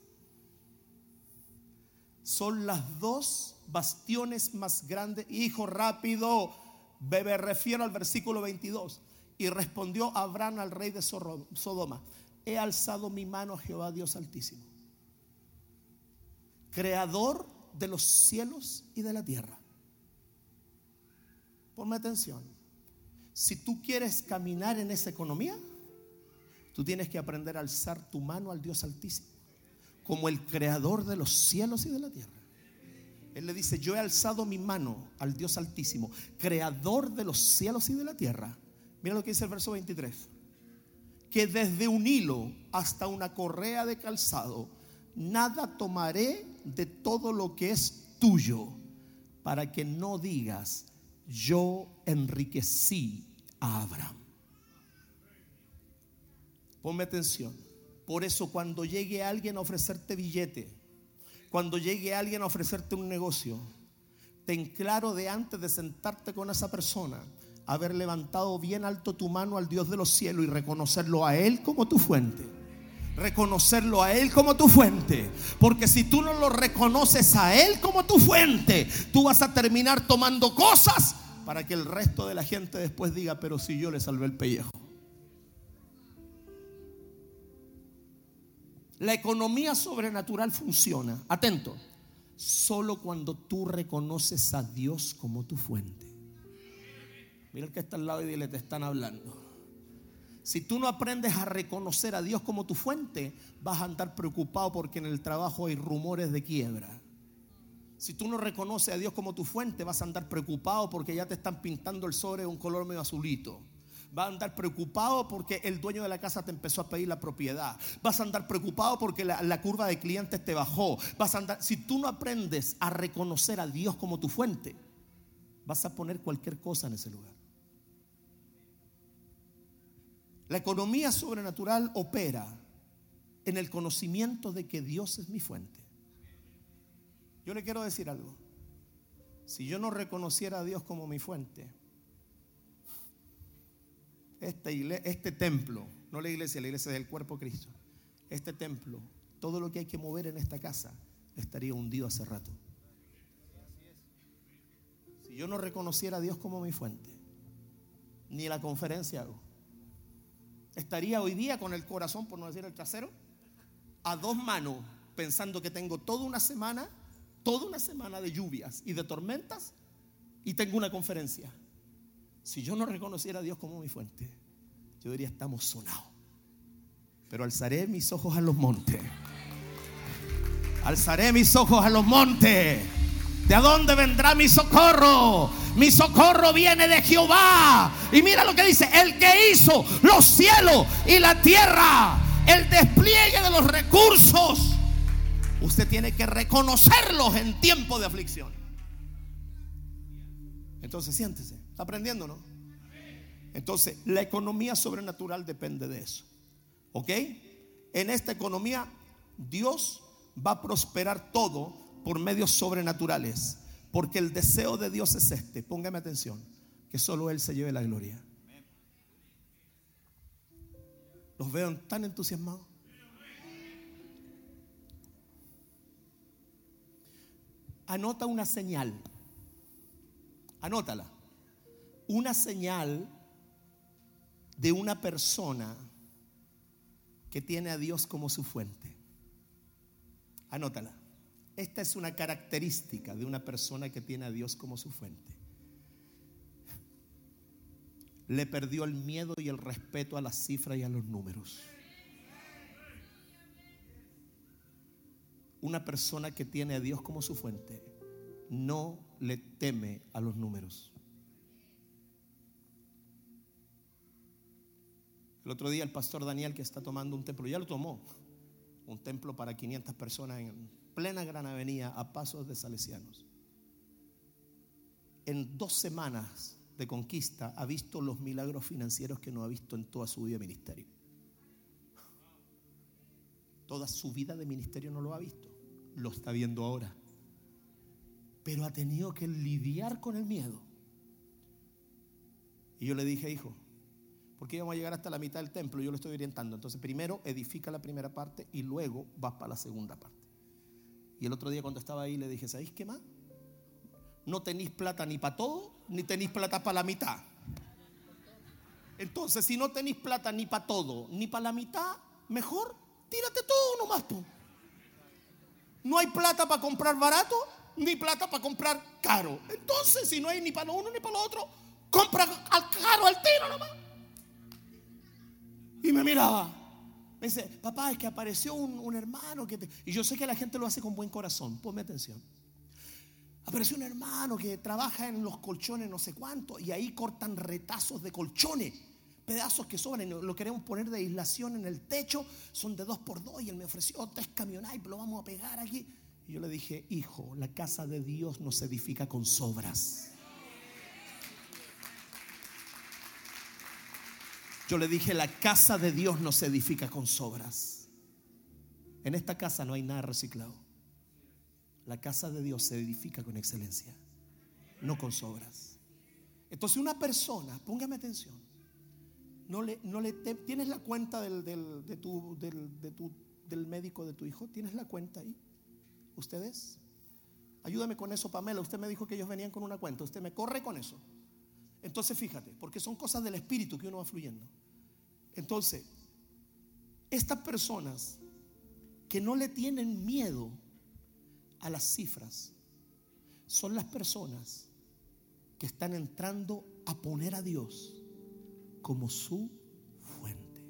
Son las dos bastiones más grandes. Hijo, rápido me refiero al versículo 22. Y respondió Abraham al rey de Sodoma, he alzado mi mano a Jehová Dios altísimo, creador de los cielos y de la tierra. Ponme atención. Si tú quieres caminar en esa economía, tú tienes que aprender a alzar tu mano al Dios altísimo, como el creador de los cielos y de la tierra. Él le dice, yo he alzado mi mano al Dios altísimo, creador de los cielos y de la tierra. Mira lo que dice el verso 23. Que desde un hilo hasta una correa de calzado, nada tomaré de todo lo que es tuyo, para que no digas, yo enriquecí a Abraham. Ponme atención. Por eso cuando llegue alguien a ofrecerte billete, cuando llegue alguien a ofrecerte un negocio, ten claro de antes de sentarte con esa persona, haber levantado bien alto tu mano al Dios de los cielos y reconocerlo a Él como tu fuente. Reconocerlo a Él como tu fuente. Porque si tú no lo reconoces a Él como tu fuente, tú vas a terminar tomando cosas para que el resto de la gente después diga, pero si yo le salvé el pellejo. La economía sobrenatural funciona, atento, solo cuando tú reconoces a Dios como tu fuente. Mira el que está al lado y dile, te están hablando. Si tú no aprendes a reconocer a Dios como tu fuente, vas a andar preocupado porque en el trabajo hay rumores de quiebra. Si tú no reconoces a Dios como tu fuente, vas a andar preocupado porque ya te están pintando el sobre de un color medio azulito. Vas a andar preocupado porque el dueño de la casa te empezó a pedir la propiedad. Vas a andar preocupado porque la, curva de clientes te bajó. Vas a andar, si tú no aprendes a reconocer a Dios como tu fuente, vas a poner cualquier cosa en ese lugar. La economía sobrenatural opera en el conocimiento de que Dios es mi fuente. Yo le quiero decir algo. Si yo no reconociera a Dios como mi fuente, este, este templo, no la iglesia, la iglesia del cuerpo de Cristo, este templo todo lo que hay que mover en esta casa estaría hundido hace rato. Si yo no reconociera a Dios como mi fuente, ni la conferencia hago, estaría hoy día con el corazón, por no decir el trasero, a dos manos, pensando que tengo toda una semana, toda una semana de lluvias y de tormentas, y tengo una conferencia. Si yo no reconociera a Dios como mi fuente, yo diría, estamos sonados. Pero alzaré mis ojos a los montes. Alzaré mis ojos a los montes. ¿De dónde vendrá mi socorro? Mi socorro viene de Jehová. Y mira lo que dice, el que hizo los cielos y la tierra, el despliegue de los recursos. Usted tiene que reconocerlos en tiempo de aflicción. Entonces siéntese. ¿Está aprendiendo, no? Entonces, la economía sobrenatural depende de eso. ¿Ok? En esta economía, Dios va a prosperar todo por medios sobrenaturales. Porque el deseo de Dios es este. Póngame atención. Que solo Él se lleve la gloria. Los veo tan entusiasmados. Anota una señal. Anótala. Una señal de una persona que tiene a Dios como su fuente. Anótala. Esta es una característica de una persona que tiene a Dios como su fuente. Le perdió el miedo y el respeto a las cifras y a los números. Una persona que tiene a Dios como su fuente no le teme a los números. El otro día el pastor Daniel que está tomando un templo, ya lo tomó, un templo para 500 personas en plena gran avenida a pasos de salesianos. En dos semanas de conquista ha visto los milagros financieros que no ha visto en toda su vida de ministerio. Toda su vida de ministerio no lo ha visto, lo está viendo ahora. Pero ha tenido que lidiar con el miedo. Y yo le dije, hijo, porque íbamos a llegar hasta la mitad del templo, yo lo estoy orientando. Entonces, primero edifica la primera parte y luego vas para la segunda parte. Y el otro día cuando estaba ahí le dije, ¿sabéis qué más? No tenéis plata ni para todo, ni tenéis plata para la mitad. Entonces, si no tenéis plata ni para todo, ni para la mitad, mejor tírate todo nomás tú. No hay plata para comprar barato, ni plata para comprar caro. Entonces, si no hay ni para lo uno ni para lo otro, compra al caro al tiro nomás. Y me miraba. Me dice, papá, es que apareció un, hermano que Y yo sé que la gente lo hace con buen corazón. Ponme atención. Apareció un hermano que trabaja en los colchones no sé cuánto y ahí cortan retazos de colchones, pedazos que sobran y lo queremos poner de aislación en el techo, son de dos por dos y él me ofreció tres camionadas y lo vamos a pegar aquí. Y yo le dije, hijo, la casa de Dios no se edifica con sobras. Yo le dije, la casa de Dios no se edifica con sobras. En esta casa no hay nada reciclado. La casa de Dios se edifica con excelencia, no con sobras. Entonces una persona, póngame atención, no le, no le ¿tienes la cuenta del, del, de tu, del, de tu, del médico de tu hijo? ¿Tienes la cuenta ahí? ¿Ustedes? Ayúdame con eso, Pamela. Usted me dijo que ellos venían con una cuenta. Usted me corre con eso. Entonces fíjate, porque son cosas del espíritu que uno va fluyendo. Entonces, estas personas que no le tienen miedo a las cifras son las personas que están entrando a poner a Dios como su fuente.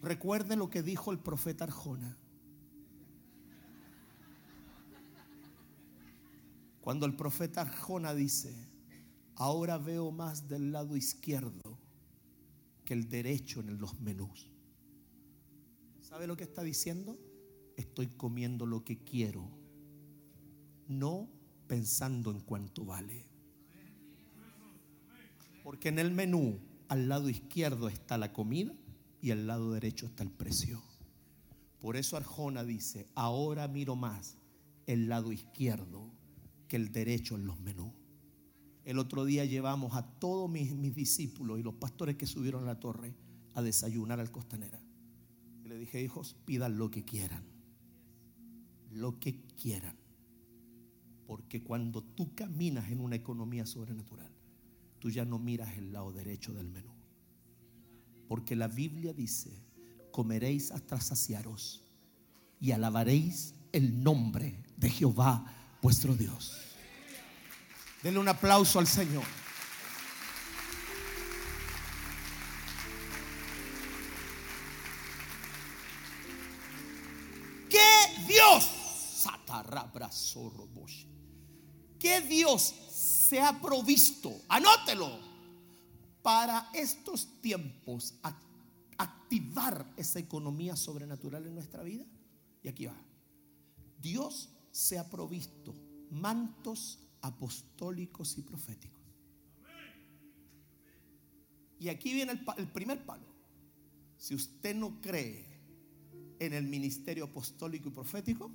Recuerden lo que dijo el profeta Arjona. Cuando el profeta Arjona dice, Ahora veo más del lado izquierdo que el derecho en los menús. ¿Sabe lo que está diciendo? Estoy comiendo lo que quiero, no pensando en cuánto vale. Porque en el menú al lado izquierdo está la comida y al lado derecho está el precio. Por eso Arjona dice, ahora miro más el lado izquierdo que el derecho en los menús. El otro día llevamos a todos mis, discípulos y los pastores que subieron a la torre a desayunar al costanera. le dije, hijos, pidan lo que quieran. Lo que quieran. Porque cuando tú caminas en una economía sobrenatural, tú ya no miras el lado derecho del menú. Porque la Biblia dice, comeréis hasta saciaros y alabaréis el nombre de Jehová vuestro Dios. Denle un aplauso al Señor. ¿Qué Dios? ¿Qué Dios se ha provisto? Anótelo. Para estos tiempos, activar esa economía sobrenatural en nuestra vida. Y aquí va. Dios se ha provisto mantos apostólicos y proféticos. Y aquí viene el, primer palo. Si usted no cree en el ministerio apostólico y profético,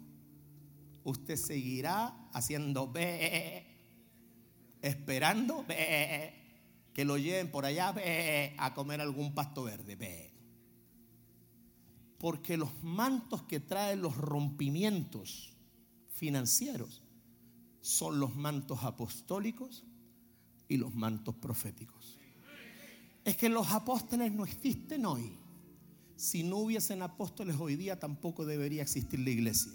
usted seguirá haciendo be, esperando que lo lleven por allá a comer algún pasto verde. Porque los mantos que traen los rompimientos financieros son los mantos apostólicos y los mantos proféticos. Es que los apóstoles no existen hoy. Si no hubiesen apóstoles hoy día tampoco debería existir la iglesia.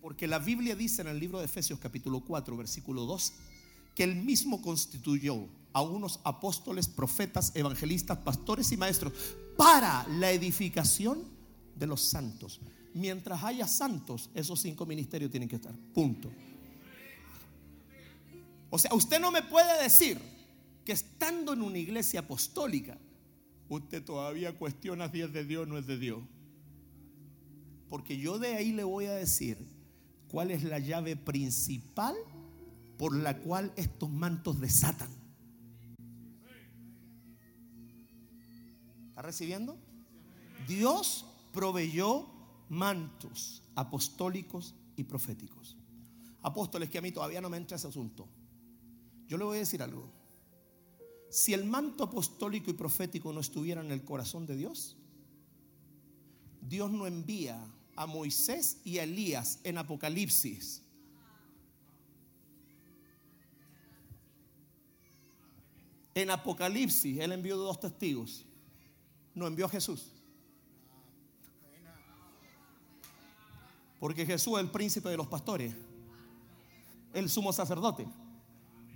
Porque la Biblia dice en el libro de Efesios capítulo 4 versículo 2 que él mismo constituyó a unos apóstoles, profetas, evangelistas, pastores y maestros para la edificación de los santos mientras haya santos, esos cinco ministerios tienen que estar. Punto. O sea, usted no me puede decir que estando en una iglesia apostólica, usted todavía cuestiona si es de Dios o no es de Dios. Porque yo de ahí le voy a decir cuál es la llave principal por la cual estos mantos desatan. ¿Está recibiendo? Dios proveyó mantos apostólicos y proféticos. Apóstoles que a mí todavía no me entra ese asunto. Yo le voy a decir algo. Si el manto apostólico y profético no estuviera en el corazón de Dios, Dios no envía a Moisés y a Elías en Apocalipsis. En Apocalipsis Él envió dos testigos. No envió a Jesús. Porque Jesús es el príncipe de los pastores, el sumo sacerdote.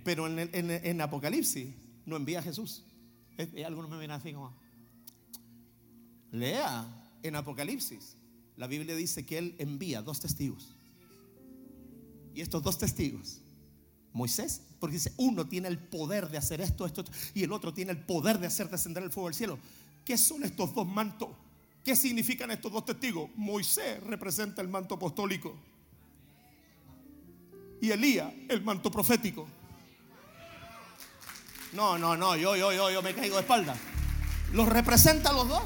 Pero en, Apocalipsis no envía a Jesús. Algunos me ven así como. Lea en Apocalipsis. La Biblia dice que Él envía dos testigos. Y estos dos testigos, Moisés, porque dice, uno tiene el poder de hacer esto, esto, y el otro tiene el poder de hacer descender el fuego del cielo. ¿Qué son estos dos mantos? ¿Qué significan estos dos testigos? Moisés representa el manto apostólico y Elías el manto profético. No, no, no, yo, yo, yo, yo me caigo de espalda. Los representa los dos.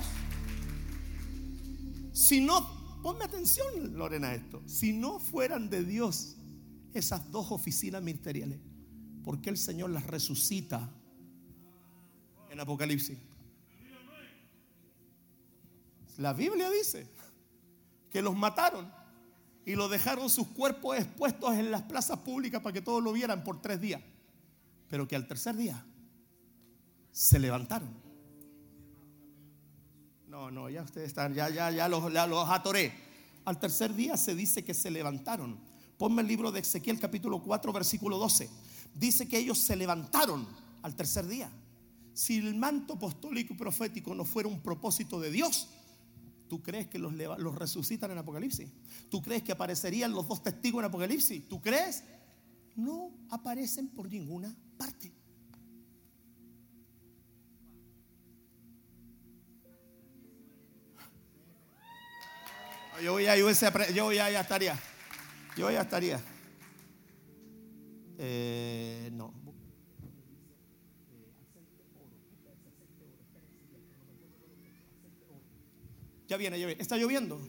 Si no, ponme atención, Lorena, esto. Si no fueran de Dios esas dos oficinas ministeriales, ¿por qué el Señor las resucita en Apocalipsis? La Biblia dice que los mataron y lo dejaron sus cuerpos expuestos en las plazas públicas para que todos lo vieran por tres días. Pero que al tercer día se levantaron. No, no, ya ustedes están, ya, ya, ya los, los atoré. Al tercer día se dice que se levantaron. Ponme el libro de Ezequiel capítulo 4 versículo 12. Dice que ellos se levantaron al tercer día. Si el manto apostólico y profético no fuera un propósito de Dios, ¿Tú crees que los, resucitan en Apocalipsis? ¿Tú crees que aparecerían los dos testigos en Apocalipsis? ¿Tú crees? No aparecen por ninguna parte. Yo ya, yo, yo ya, ya estaría. Yo ya estaría. Eh, no. Ya viene, ya viene. Está lloviendo.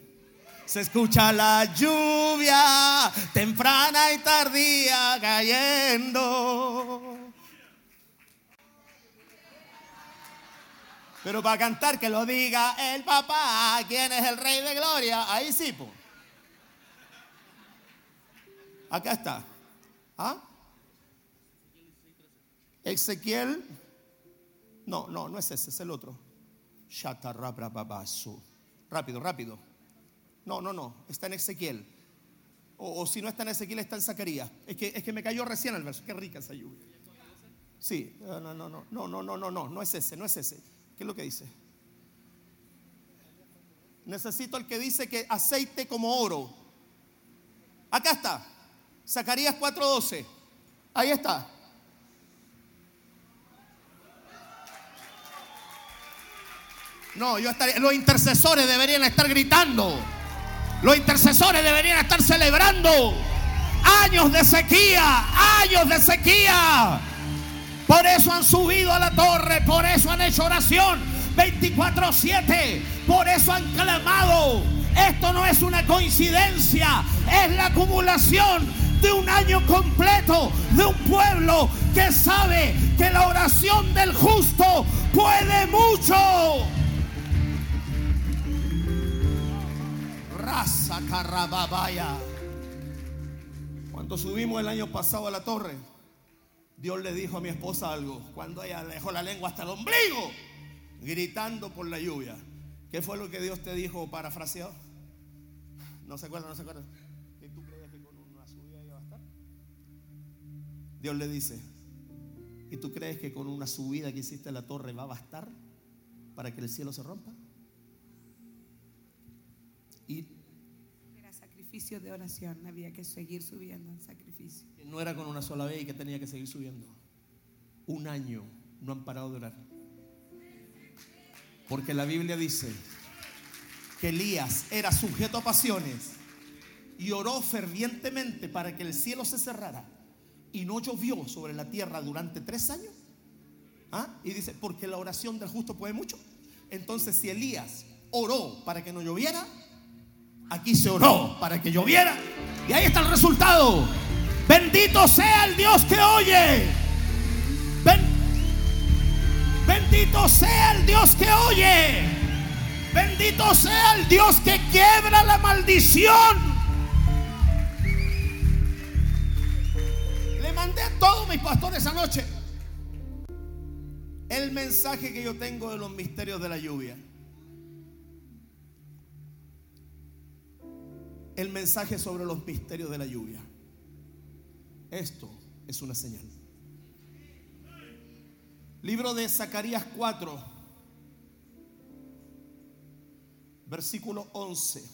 Se escucha la lluvia temprana y tardía cayendo. Pero para cantar que lo diga el papá, quién es el rey de gloria, ahí sí, po. Acá está. ¿Ah? Ezequiel. No, no, no es ese, es el otro. Rápido, rápido. No, no, no, está en Ezequiel. O, si no está en Ezequiel, está en Zacarías. Es que, es que me cayó recién el verso. Qué rica esa lluvia. Sí, no, no, no, no, no, no, no, no, es ese, no es ese. ¿Qué es lo que dice? Necesito el que dice que aceite como oro. Acá está. Zacarías 4:12. Ahí está. No, yo estaría, los intercesores deberían estar gritando. Los intercesores deberían estar celebrando. Años de sequía, años de sequía. Por eso han subido a la torre, por eso han hecho oración 24/7, por eso han clamado. Esto no es una coincidencia, es la acumulación de un año completo de un pueblo que sabe que la oración del justo puede mucho. Carrababaya. Cuando subimos el año pasado a la torre, Dios le dijo a mi esposa algo. Cuando ella dejó la lengua hasta el ombligo, gritando por la lluvia. ¿Qué fue lo que Dios te dijo parafraseado? No se acuerda, no se acuerda. ¿Qué tú crees que con una subida iba a estar? Dios le dice, ¿y tú crees que con una subida que hiciste a la torre va a bastar para que el cielo se rompa? Y de oración, había que seguir subiendo el sacrificio. No era con una sola vez y que tenía que seguir subiendo. Un año no han parado de orar. Porque la Biblia dice que Elías era sujeto a pasiones y oró fervientemente para que el cielo se cerrara y no llovió sobre la tierra durante tres años. ¿Ah? Y dice, porque la oración del justo puede mucho. Entonces, si Elías oró para que no lloviera, Aquí se oró para que lloviera. Y ahí está el resultado. Bendito sea el Dios que oye. bendito sea el Dios que oye. Bendito sea el Dios que quiebra la maldición. Le mandé a todos mis pastores anoche el mensaje que yo tengo de los misterios de la lluvia. El mensaje sobre los misterios de la lluvia. Esto es una señal. Libro de Zacarías 4, versículo 11.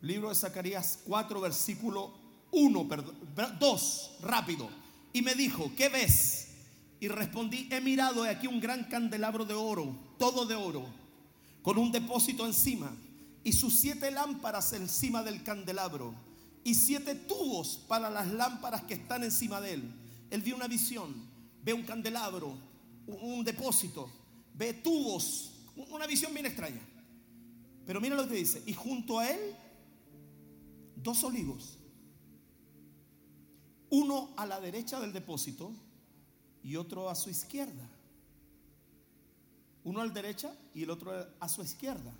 Libro de Zacarías 4, versículo 1, perdón, 2, rápido. Y me dijo, ¿qué ves? Y respondí, he mirado aquí un gran candelabro de oro, todo de oro con un depósito encima y sus siete lámparas encima del candelabro y siete tubos para las lámparas que están encima de él. Él vio una visión, ve un candelabro, un depósito, ve tubos, una visión bien extraña. Pero mira lo que dice, y junto a él dos olivos, uno a la derecha del depósito y otro a su izquierda. Uno a la derecha y el otro a su izquierda.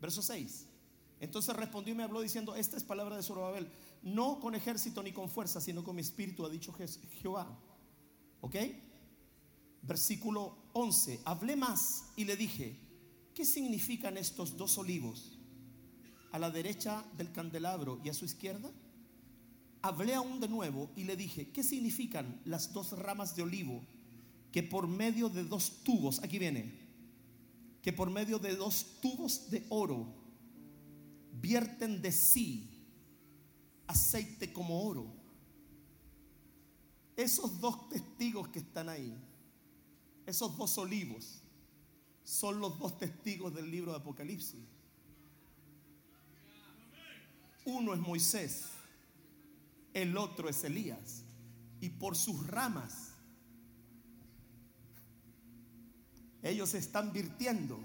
Verso 6. Entonces respondió y me habló diciendo, esta es palabra de Zorobabel, no con ejército ni con fuerza, sino con mi espíritu, ha dicho Jehová. ¿Ok? Versículo 11. Hablé más y le dije, ¿qué significan estos dos olivos? A la derecha del candelabro y a su izquierda. Hablé aún de nuevo y le dije, ¿qué significan las dos ramas de olivo que por medio de dos tubos, aquí viene, que por medio de dos tubos de oro vierten de sí aceite como oro. Esos dos testigos que están ahí, esos dos olivos, son los dos testigos del libro de Apocalipsis. Uno es Moisés, el otro es Elías. Y por sus ramas ellos están virtiendo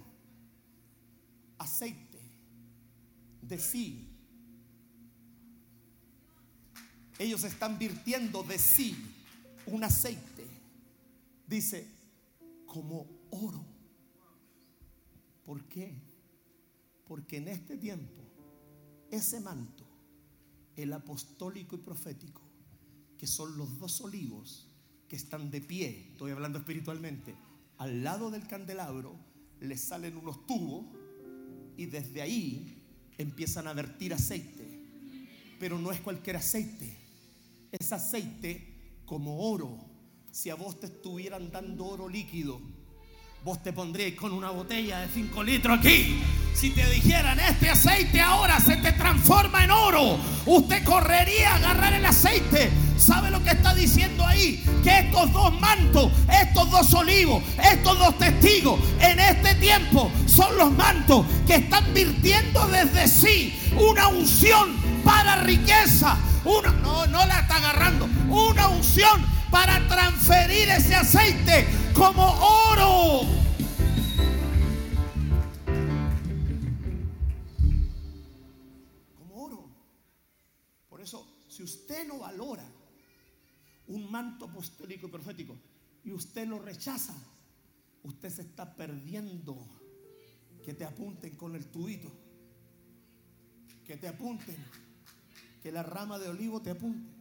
aceite de sí. Ellos están virtiendo de sí un aceite Dice, como oro. ¿Por qué? Porque en este tiempo, ese manto, el apostólico y profético, que son los dos olivos que están de pie, estoy hablando espiritualmente, al lado del candelabro, les salen unos tubos y desde ahí empiezan a vertir aceite. Pero no es cualquier aceite, es aceite como oro. Si a vos te estuvieran dando oro líquido, vos te pondrías con una botella de 5 litros aquí. Si te dijeran, este aceite ahora se te transforma en oro, usted correría a agarrar el aceite. ¿Sabe lo que está diciendo ahí? Que estos dos mantos, estos dos olivos, estos dos testigos, en este tiempo son los mantos que están virtiendo desde sí una unción para riqueza. No, no la está agarrando. Una unción para transferir ese aceite como oro. Manto apostólico y profético y usted lo rechaza, usted se está perdiendo que te apunten con el tubito. Que te apunten. Que la rama de olivo te apunte.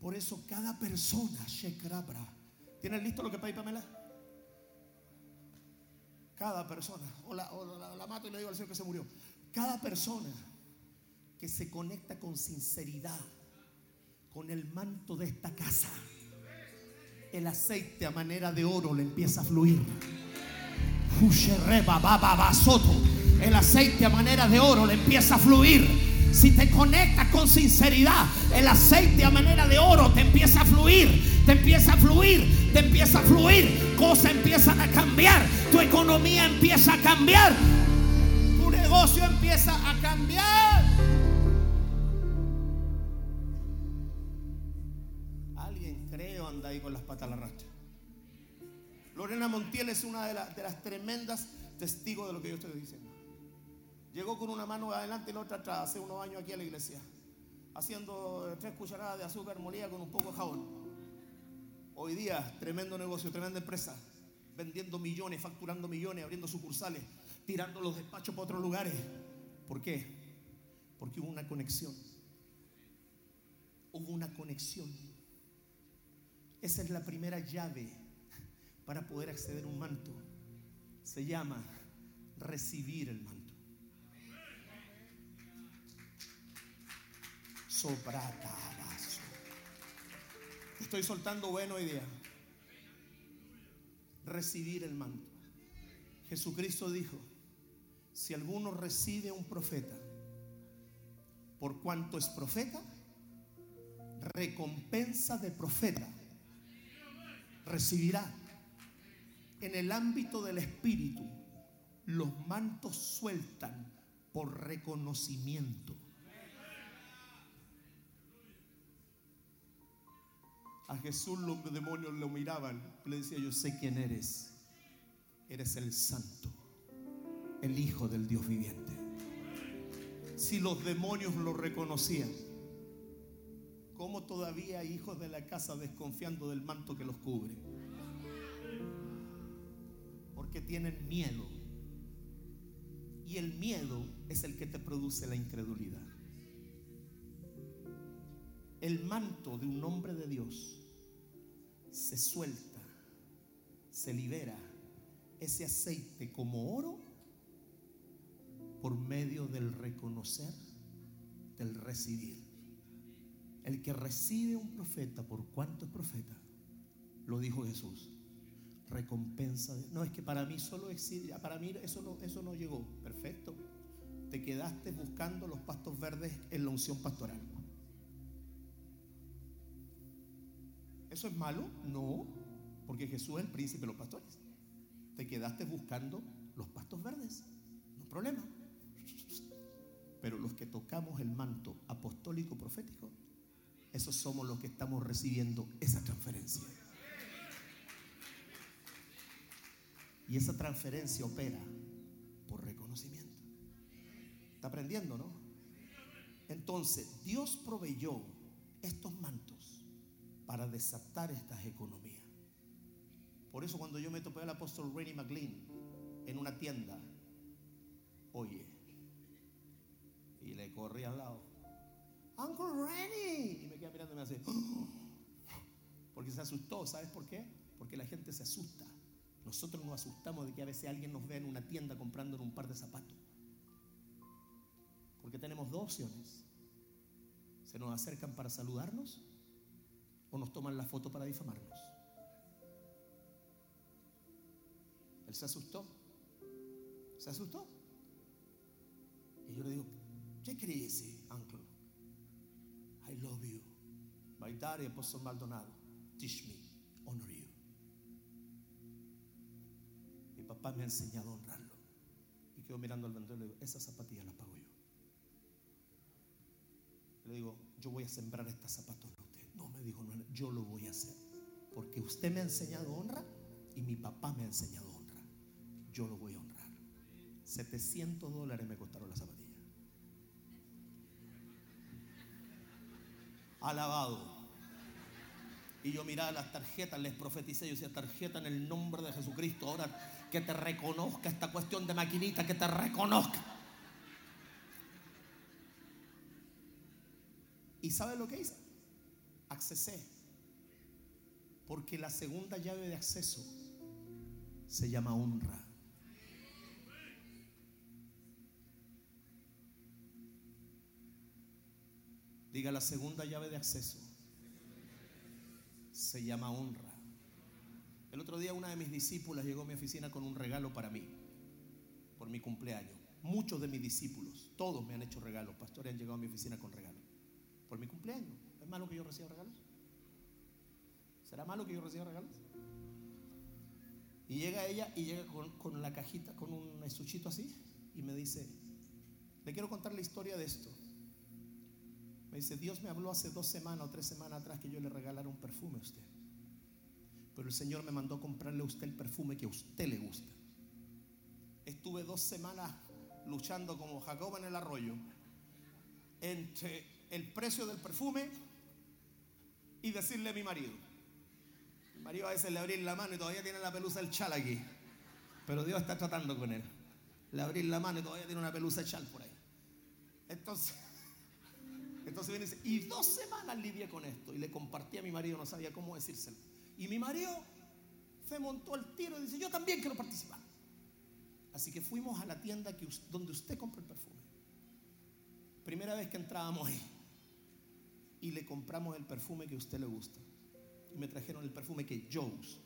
Por eso cada persona, Shekrabra, ¿Tienes listo lo que para Pamela? Cada persona, o, la, la, mato y le digo al Señor que se murió. Cada persona que se conecta con sinceridad con el manto de esta casa, el aceite a manera de oro le empieza a fluir. El aceite a manera de oro le empieza a fluir. Si te conectas con sinceridad, el aceite a manera de oro te empieza a fluir, te empieza a fluir, te empieza a fluir. Cosas empiezan a cambiar, tu economía empieza a cambiar, tu negocio empieza a cambiar. Ahí con las patas a la racha. Lorena Montiel es una de, de las tremendas testigos de lo que yo estoy diciendo. Llegó con una mano adelante y la otra atrás hace unos años aquí a la iglesia, haciendo tres cucharadas de azúcar molida con un poco de jabón. Hoy día, tremendo negocio, tremenda empresa, vendiendo millones, facturando millones, abriendo sucursales, tirando los despachos para otros lugares. ¿Por qué? Porque hubo una conexión. Hubo una conexión. Esa es la primera llave para poder acceder a un manto. Se llama recibir el manto. Estoy soltando bueno hoy día. Recibir el manto. Jesucristo dijo, si alguno recibe un profeta, por cuanto es profeta, recompensa de profeta recibirá. En el ámbito del espíritu, los mantos sueltan por reconocimiento. A Jesús los demonios lo miraban le decía, yo sé quién eres. Eres el santo, el Hijo del Dios viviente. Si los demonios lo reconocían, ¿cómo todavía hay hijos de la casa desconfiando del manto que los cubre? Porque tienen miedo. Y el miedo es el que te produce la incredulidad. El manto de un hombre de Dios se suelta, se libera ese aceite como oro por medio del reconocer, del recibir. El que recibe un profeta por cuanto es profeta, lo dijo Jesús, recompensa. no, es que para mí solo existe, para mí eso no, eso no llegó. Perfecto. Te quedaste buscando los pastos verdes en la unción pastoral. ¿Eso es malo? No, porque Jesús es el príncipe de los pastores. Te quedaste buscando los pastos verdes, no problema. Pero los que tocamos el manto apostólico profético, esos somos los que estamos recibiendo esa transferencia. Y esa transferencia opera por reconocimiento. ¿Está aprendiendo, no? Entonces, Dios proveyó estos mantos para desatar estas economías. Por eso cuando yo me topé al apóstol Rennie McLean en una tienda, oye, y le corrí al lado, Uncle Rennie, y me queda mirando y me hace, porque se asustó, ¿sabes por qué? Porque la gente se asusta. Nosotros nos asustamos de que a veces alguien nos vea en una tienda comprando un par de zapatos. Porque tenemos dos opciones. Se nos acercan para saludarnos o nos toman la foto para difamarnos. Él se asustó. Se asustó. Y yo le digo, ¿qué crees, uncle? I love you. My daddy, Apostle Maldonado, teach me, honor you. Mi papá me ha enseñado a honrarlo. Y quedo mirando al vendedor y le digo, esas zapatillas las pago yo. Le digo, yo voy a sembrar estas zapatos en usted. No, me dijo, no, yo lo voy a hacer. Porque usted me ha enseñado honra y mi papá me ha enseñado honra. Yo lo voy a honrar. 700 dólares me costaron las zapatillas. Alabado. Y yo miraba las tarjetas, les profeticé, yo decía, tarjeta en el nombre de Jesucristo. Ahora que te reconozca esta cuestión de maquinita, que te reconozca. ¿Y sabe lo que hice? Accesé. Porque la segunda llave de acceso se llama honra. Diga la segunda llave de acceso. Se llama honra. El otro día una de mis discípulas llegó a mi oficina con un regalo para mí, por mi cumpleaños. Muchos de mis discípulos, todos me han hecho regalos. Pastores han llegado a mi oficina con regalos. Por mi cumpleaños. ¿Es malo que yo reciba regalos? ¿Será malo que yo reciba regalos? Y llega ella y llega con, con la cajita, con un estuchito así, y me dice, le quiero contar la historia de esto. Me dice, Dios me habló hace dos semanas o tres semanas atrás que yo le regalara un perfume a usted. Pero el Señor me mandó comprarle a usted el perfume que a usted le gusta. Estuve dos semanas luchando como Jacob en el arroyo entre el precio del perfume y decirle a mi marido. Mi marido a veces le abrí la mano y todavía tiene la pelusa del chal aquí. Pero Dios está tratando con él. Le abrí la mano y todavía tiene una pelusa del chal por ahí. Entonces, entonces viene y dice, y dos semanas lidié con esto. Y le compartí a mi marido, no sabía cómo decírselo. Y mi marido se montó al tiro y dice, yo también quiero participar. Así que fuimos a la tienda donde usted compra el perfume. Primera vez que entrábamos ahí. Y le compramos el perfume que a usted le gusta. Y me trajeron el perfume que yo uso.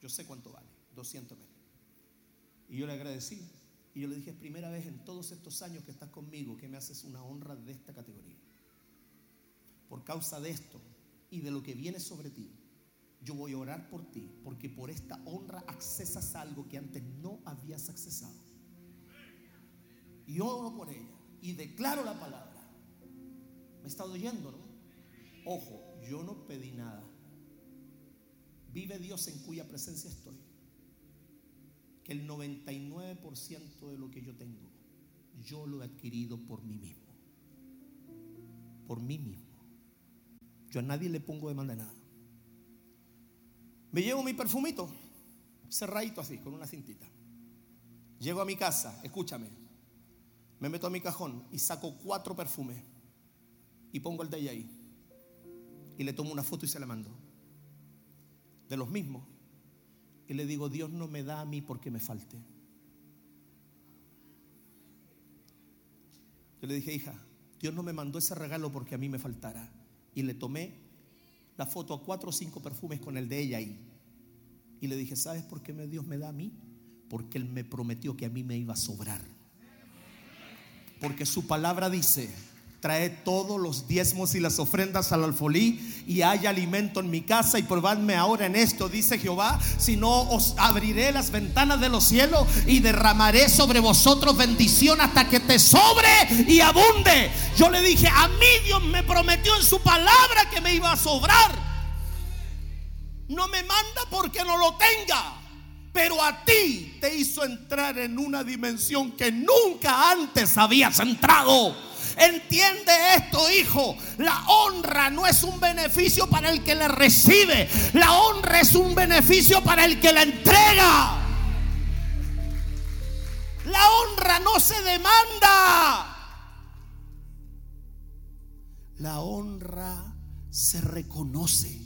Yo sé cuánto vale, 200 mil. Y yo le agradecí. Y yo le dije, es primera vez en todos estos años que estás conmigo que me haces una honra de esta categoría. Por causa de esto y de lo que viene sobre ti, yo voy a orar por ti, porque por esta honra accesas algo que antes no habías accesado. Y oro por ella y declaro la palabra. Me está oyendo, ¿no? Ojo, yo no pedí nada. Vive Dios en cuya presencia estoy. Que el 99% de lo que yo tengo, yo lo he adquirido por mí mismo. Por mí mismo. Yo a nadie le pongo demanda de nada. Me llevo mi perfumito, cerradito así, con una cintita. Llego a mi casa, escúchame. Me meto a mi cajón y saco cuatro perfumes y pongo el de ella ahí. Y le tomo una foto y se la mando. De los mismos. Y le digo, Dios no me da a mí porque me falte. Yo le dije, hija, Dios no me mandó ese regalo porque a mí me faltara. Y le tomé la foto a cuatro o cinco perfumes con el de ella ahí. Y le dije, ¿sabes por qué Dios me da a mí? Porque Él me prometió que a mí me iba a sobrar. Porque su palabra dice, trae todos los diezmos y las ofrendas al alfolí y hay alimento en mi casa y probadme ahora en esto, dice Jehová, si no os abriré las ventanas de los cielos y derramaré sobre vosotros bendición hasta que te sobre y abunde. Yo le dije, a mí Dios me prometió en su palabra que me iba a sobrar. No me manda porque no lo tenga, pero a ti te hizo entrar en una dimensión que nunca antes habías entrado. Entiende esto, hijo. La honra no es un beneficio para el que le recibe. La honra es un beneficio para el que la entrega. La honra no se demanda. La honra se reconoce.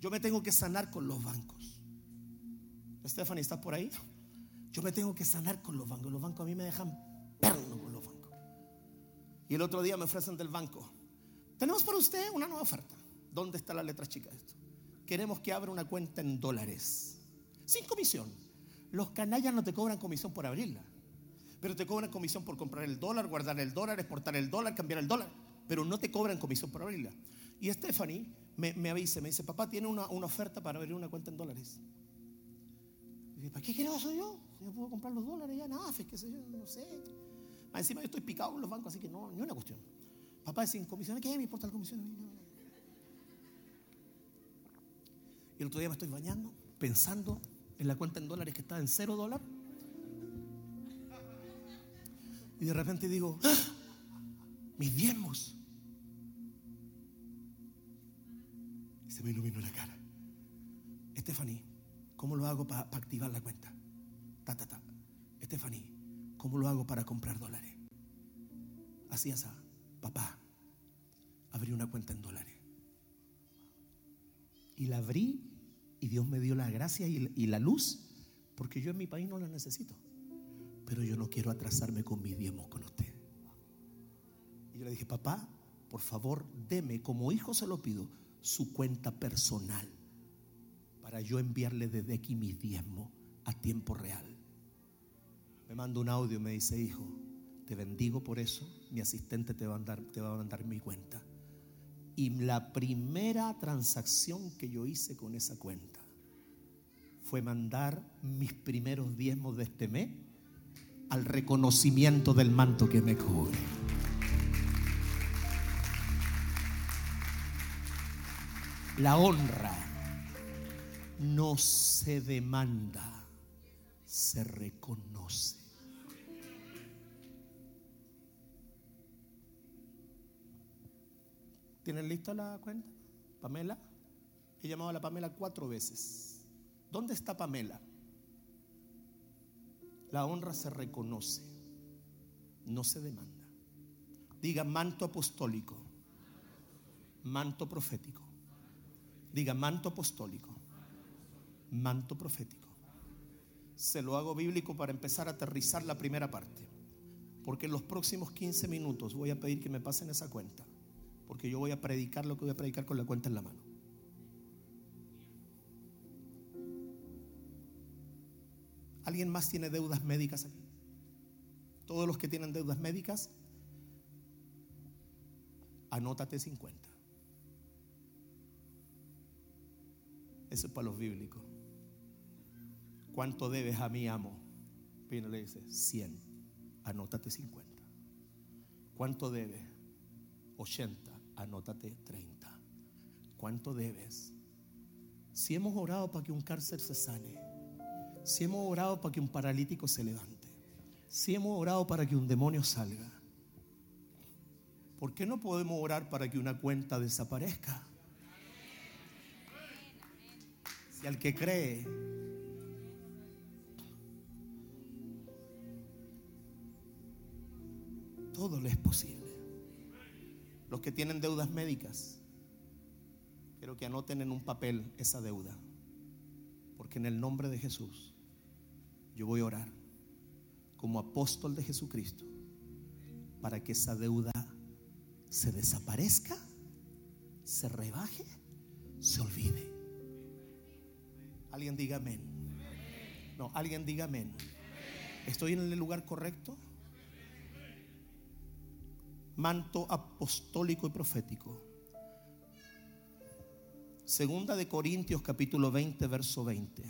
Yo me tengo que sanar con los bancos. Stephanie, ¿estás por ahí? Yo me tengo que sanar con los bancos. Los bancos a mí me dejan perno con los bancos. Y el otro día me ofrecen del banco. Tenemos para usted una nueva oferta. ¿Dónde está la letra chica de esto? Queremos que abra una cuenta en dólares. Sin comisión. Los canallas no te cobran comisión por abrirla. Pero te cobran comisión por comprar el dólar, guardar el dólar, exportar el dólar, cambiar el dólar. Pero no te cobran comisión por abrirla. Y Stephanie me, avisa, me dice, papá, tiene una, oferta para abrir una cuenta en dólares. Y ¿para qué quiero eso yo? Yo puedo comprar los dólares ya nada, qué sé yo, no sé. encima yo estoy picado con los bancos, así que no, ni una cuestión. Papá, sin comisión, ¿qué me importa la comisión? Y el otro día me estoy bañando, pensando en la cuenta en dólares que está en cero dólar. Y de repente digo, ¡Ah! mis diezmos. me iluminó la cara. Stephanie, ¿cómo lo hago para activar la cuenta? Ta, ta, ¿cómo lo hago para comprar dólares? Así es, papá, abrí una cuenta en dólares. Y la abrí y Dios me dio la gracia y, y la luz, porque yo en mi país no la necesito. Pero yo no quiero atrasarme con mis diezmos con usted. Y yo le dije, papá, por favor, deme, como hijo se lo pido, su cuenta personal para yo enviarle desde aquí mis diezmos a tiempo real. Me manda un audio y me dice, hijo, te bendigo por eso, mi asistente te va a mandar, te va a mandar mi cuenta. Y la primera transacción que yo hice con esa cuenta fue mandar mis primeros diezmos de este mes al reconocimiento del manto que me cubre. La honra no se demanda, se reconoce. ¿Tienen lista la cuenta? Pamela. He llamado a la Pamela cuatro veces. ¿Dónde está Pamela? La honra se reconoce, no se demanda. Diga manto apostólico, manto profético Diga manto apostólico, manto profético. Se lo hago bíblico para empezar a aterrizar la primera parte. Porque en los próximos 15 minutos voy a pedir que me pasen esa cuenta. Porque yo voy a predicar lo que voy a predicar con la cuenta en la mano. ¿Alguien más tiene deudas médicas aquí? Todos los que tienen deudas médicas, anótate 50. Eso es para los bíblicos. ¿Cuánto debes a mi amo? Pino le dice, 100. Anótate 50. ¿Cuánto debes? 80. Anótate 30. ¿Cuánto debes? Si hemos orado para que un cárcel se sane. Si hemos orado para que un paralítico se levante. Si hemos orado para que un demonio salga. ¿Por qué no podemos orar para que una cuenta desaparezca? y al que cree. Todo le es posible. Los que tienen deudas médicas, quiero que anoten en un papel esa deuda. Porque en el nombre de Jesús yo voy a orar como apóstol de Jesucristo para que esa deuda se desaparezca, se rebaje, se olvide. Alguien diga amén. No, alguien diga amén. ¿Estoy en el lugar correcto? Manto apostólico y profético. Segunda de Corintios capítulo 20, verso 20.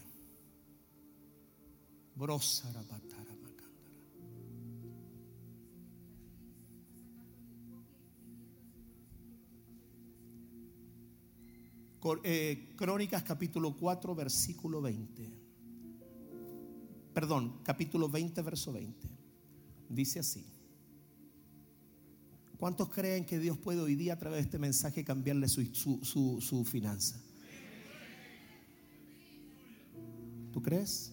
Eh, Crónicas capítulo 4, versículo 20. Perdón, capítulo 20, verso 20. Dice así. ¿Cuántos creen que Dios puede hoy día a través de este mensaje cambiarle su, su finanza? ¿Tú crees?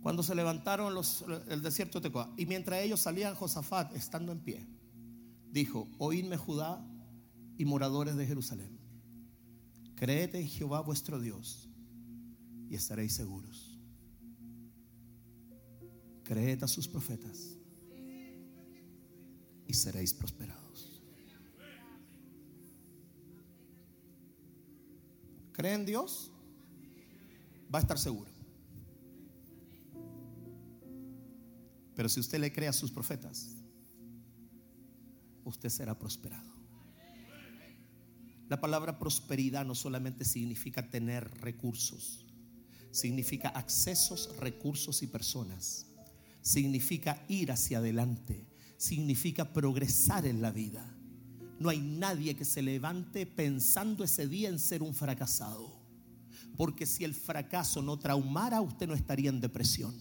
Cuando se levantaron los, el desierto de Tecoa, y mientras ellos salían, Josafat, estando en pie, dijo: Oídme, Judá y moradores de Jerusalén, creed en Jehová vuestro Dios y estaréis seguros. Creed a sus profetas y seréis prosperados. ¿Cree en Dios? Va a estar seguro. Pero si usted le cree a sus profetas, usted será prosperado. La palabra prosperidad no solamente significa tener recursos, significa accesos, recursos y personas. Significa ir hacia adelante, significa progresar en la vida. No hay nadie que se levante pensando ese día en ser un fracasado. Porque si el fracaso no traumara, usted no estaría en depresión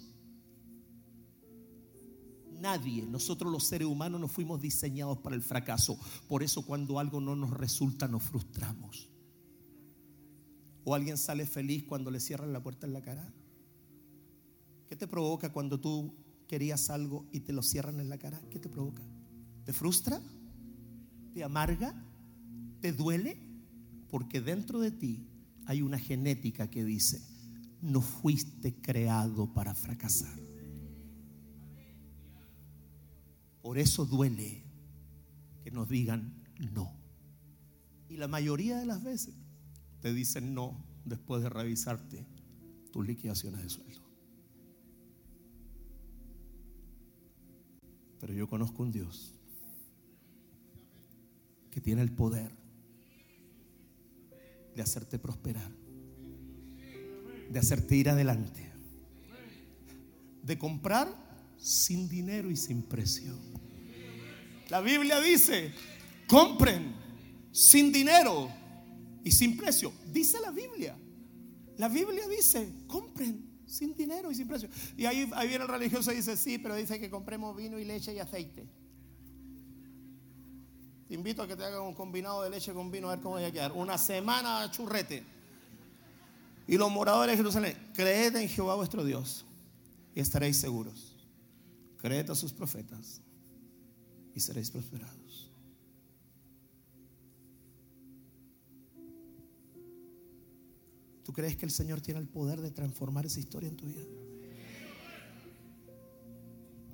nadie, nosotros los seres humanos no fuimos diseñados para el fracaso. Por eso cuando algo no nos resulta nos frustramos. ¿O alguien sale feliz cuando le cierran la puerta en la cara? ¿Qué te provoca cuando tú querías algo y te lo cierran en la cara? ¿Qué te provoca? ¿Te frustra? ¿Te amarga? ¿Te duele? Porque dentro de ti hay una genética que dice, no fuiste creado para fracasar. Por eso duele que nos digan no. Y la mayoría de las veces te dicen no después de revisarte tus liquidaciones de sueldo. Pero yo conozco un Dios que tiene el poder de hacerte prosperar, de hacerte ir adelante, de comprar sin dinero y sin precio. La Biblia dice, compren sin dinero y sin precio. Dice la Biblia. La Biblia dice, compren sin dinero y sin precio. Y ahí, ahí viene el religioso y dice, sí, pero dice que compremos vino y leche y aceite. Te invito a que te hagan un combinado de leche con vino a ver cómo va a quedar. Una semana churrete. Y los moradores de Jerusalén, creed en Jehová vuestro Dios y estaréis seguros. Creed a sus profetas y seréis prosperados. ¿Tú crees que el Señor tiene el poder de transformar esa historia en tu vida?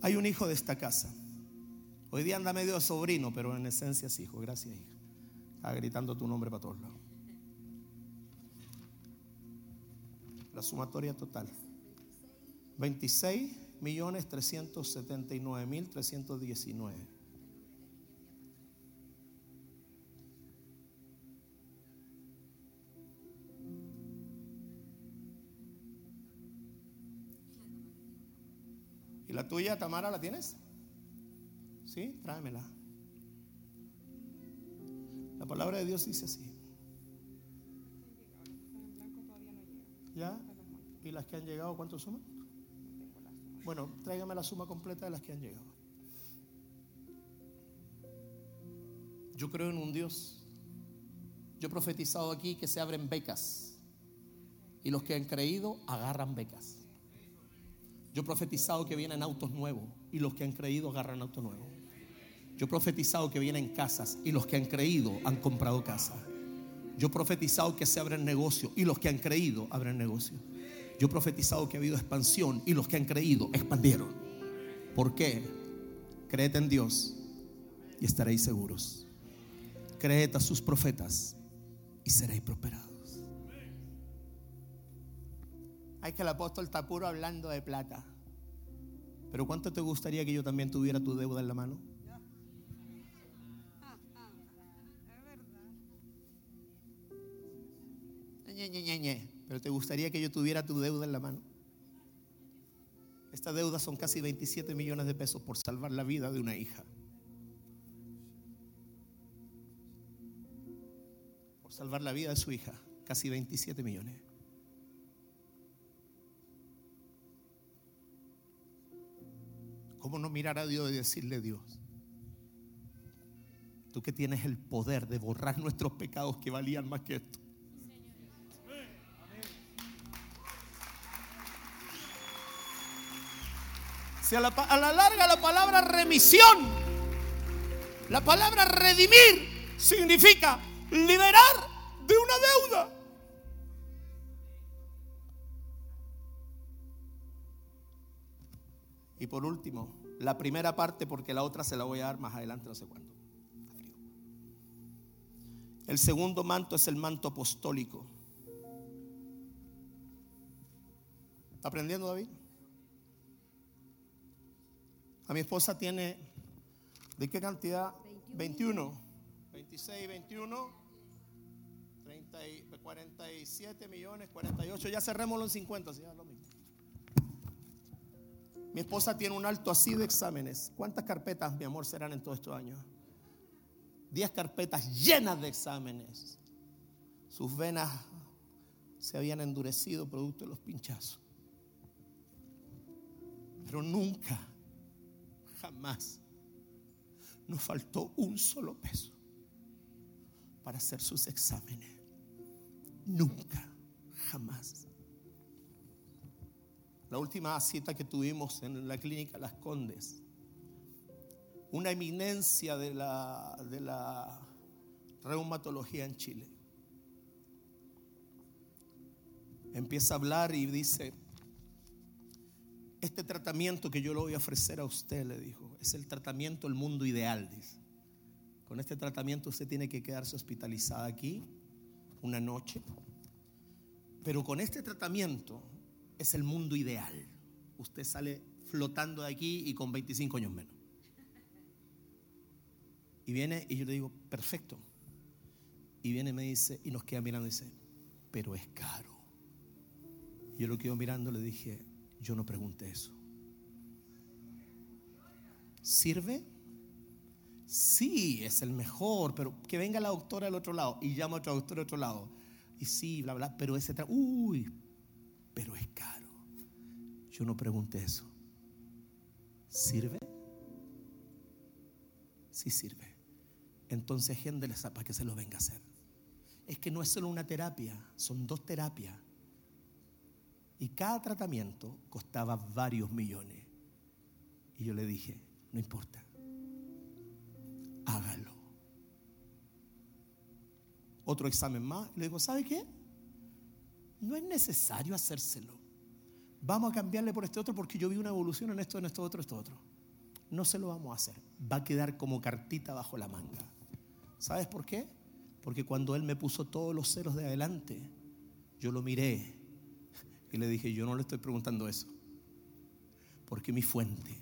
Hay un hijo de esta casa. Hoy día anda medio sobrino, pero en esencia es hijo. Gracias, hija. Está gritando tu nombre para todos lados. La sumatoria total. 26 millones 379 mil 319. La tuya, Tamara, la tienes? ¿Sí? Tráemela. La palabra de Dios dice así. ¿Ya? ¿Y las que han llegado cuánto suman? Bueno, tráigame la suma completa de las que han llegado. Yo creo en un Dios. Yo he profetizado aquí que se abren becas. Y los que han creído agarran becas. Yo he profetizado que vienen autos nuevos y los que han creído agarran autos nuevos. Yo he profetizado que vienen casas y los que han creído han comprado casa. Yo he profetizado que se abren negocios y los que han creído abren negocios. Yo he profetizado que ha habido expansión y los que han creído expandieron. ¿Por qué? Creed en Dios y estaréis seguros. Creed a sus profetas y seréis prosperados. Hay que el apóstol está puro hablando de plata. Pero ¿cuánto te gustaría que yo también tuviera tu deuda en la mano? Pero te gustaría que yo tuviera tu deuda en la mano. Esta deuda son casi 27 millones de pesos por salvar la vida de una hija. por salvar la vida de su hija, casi 27 millones. ¿Cómo no mirar a Dios y decirle Dios? Tú que tienes el poder de borrar nuestros pecados que valían más que esto. Si a la, a la larga la palabra remisión, la palabra redimir significa liberar de una deuda. Y por último, la primera parte, porque la otra se la voy a dar más adelante, no sé cuándo. El segundo manto es el manto apostólico. ¿Está aprendiendo David? A mi esposa tiene, ¿de qué cantidad? 21. 26, 21, 30 47 millones, 48. Ya cerrémoslo en 50, si lo mismo. Mi esposa tiene un alto así de exámenes. ¿Cuántas carpetas, mi amor, serán en todos estos años? 10 carpetas llenas de exámenes. Sus venas se habían endurecido producto de los pinchazos. Pero nunca, jamás, nos faltó un solo peso para hacer sus exámenes. Nunca, jamás. La última cita que tuvimos en la clínica Las Condes, una eminencia de la, de la reumatología en Chile, empieza a hablar y dice, este tratamiento que yo le voy a ofrecer a usted, le dijo, es el tratamiento, el mundo ideal. Con este tratamiento usted tiene que quedarse hospitalizada aquí una noche. Pero con este tratamiento es el mundo ideal. Usted sale flotando de aquí y con 25 años menos. Y viene y yo le digo, perfecto. Y viene y me dice, y nos queda mirando y dice, pero es caro. Yo lo quedo mirando, le dije, yo no pregunté eso. ¿Sirve? Sí, es el mejor, pero que venga la doctora del otro lado y llama a otro doctor del otro lado. Y sí, bla, bla, pero ese, uy, pero es caro. Yo no pregunté eso. ¿Sirve? Sí sirve. Entonces, gente para que se lo venga a hacer. Es que no es solo una terapia, son dos terapias. Y cada tratamiento costaba varios millones. Y yo le dije, no importa, hágalo. Otro examen más. Le digo, ¿sabe qué? No es necesario hacérselo. Vamos a cambiarle por este otro porque yo vi una evolución en esto, en esto, otro, esto, otro. No se lo vamos a hacer. Va a quedar como cartita bajo la manga. ¿Sabes por qué? Porque cuando él me puso todos los ceros de adelante, yo lo miré y le dije, yo no le estoy preguntando eso. Porque mi fuente.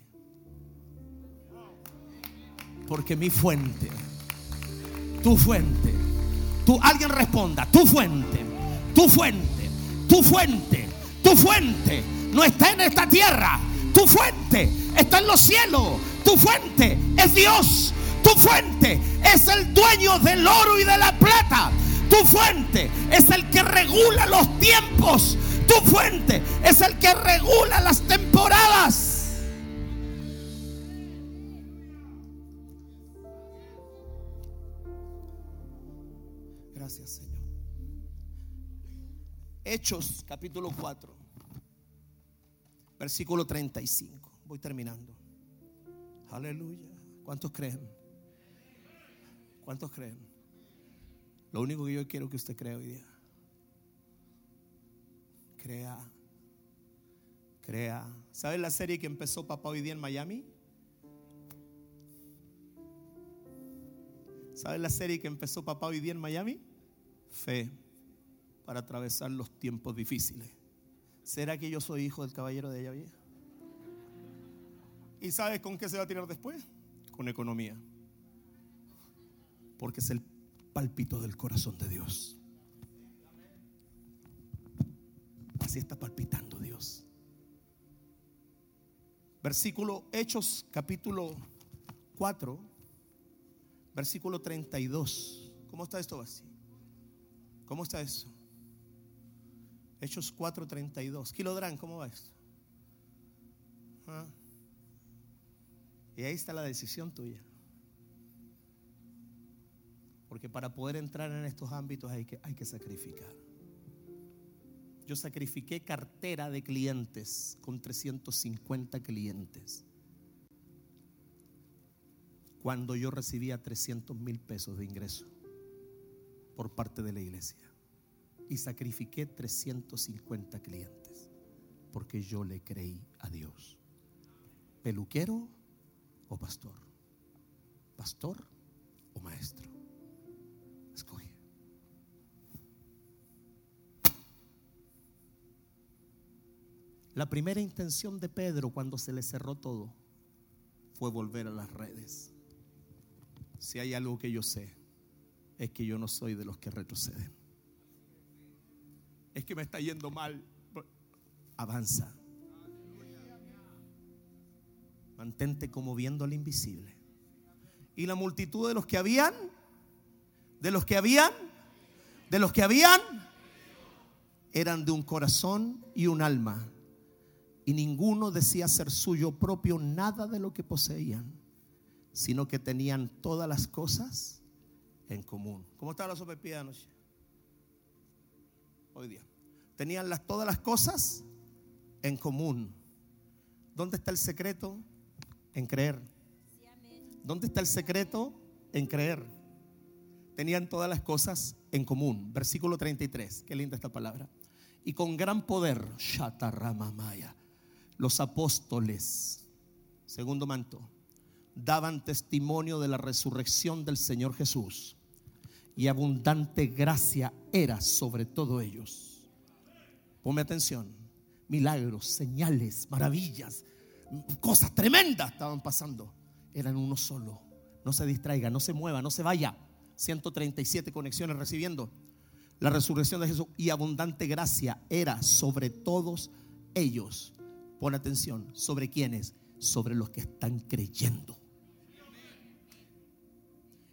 Porque mi fuente. Tu fuente. Tú, alguien responda, tu fuente. Tu fuente. Tu fuente. Tu fuente. No está en esta tierra. Tu fuente está en los cielos. Tu fuente es Dios. Tu fuente es el dueño del oro y de la plata. Tu fuente es el que regula los tiempos tu fuente es el que regula las temporadas. Gracias, Señor. Hechos capítulo 4, versículo 35. Voy terminando. Aleluya. ¿Cuántos creen? ¿Cuántos creen? Lo único que yo quiero que usted crea hoy día Crea. Crea. ¿Sabes la serie que empezó Papá hoy día en Miami? ¿Sabes la serie que empezó Papá hoy día en Miami? Fe para atravesar los tiempos difíciles. ¿Será que yo soy hijo del caballero de Yahvé? ¿Y sabes con qué se va a tirar después? Con economía. Porque es el pálpito del corazón de Dios. Así está palpitando Dios. Versículo Hechos capítulo 4, versículo 32. ¿Cómo está esto así? ¿Cómo está eso? Hechos 4:32. Kilodrán, ¿cómo va esto? ¿Ah? Y ahí está la decisión tuya. Porque para poder entrar en estos ámbitos hay que, hay que sacrificar. Yo sacrifiqué cartera de clientes con 350 clientes. Cuando yo recibía 300 mil pesos de ingreso por parte de la iglesia. Y sacrifiqué 350 clientes. Porque yo le creí a Dios. Peluquero o pastor? ¿Pastor o maestro? Escoge. La primera intención de Pedro cuando se le cerró todo fue volver a las redes. Si hay algo que yo sé, es que yo no soy de los que retroceden. Es que me está yendo mal. Avanza. Mantente como viendo al invisible. Y la multitud de los que habían, de los que habían, de los que habían, eran de un corazón y un alma. Y ninguno decía ser suyo propio nada de lo que poseían, sino que tenían todas las cosas en común. ¿Cómo estaba la sopa anoche? Hoy día. Tenían las, todas las cosas en común. ¿Dónde está el secreto? en creer. ¿Dónde está el secreto? En creer. Tenían todas las cosas en común. Versículo 33. Qué linda esta palabra. Y con gran poder, Shataramamaya, los apóstoles, segundo manto, daban testimonio de la resurrección del Señor Jesús. Y abundante gracia era sobre todo ellos. Ponme atención. Milagros, señales, maravillas cosas tremendas estaban pasando. Eran uno solo. No se distraiga, no se mueva, no se vaya. 137 conexiones recibiendo la resurrección de Jesús y abundante gracia era sobre todos ellos. Pon atención, ¿sobre quiénes? Sobre los que están creyendo.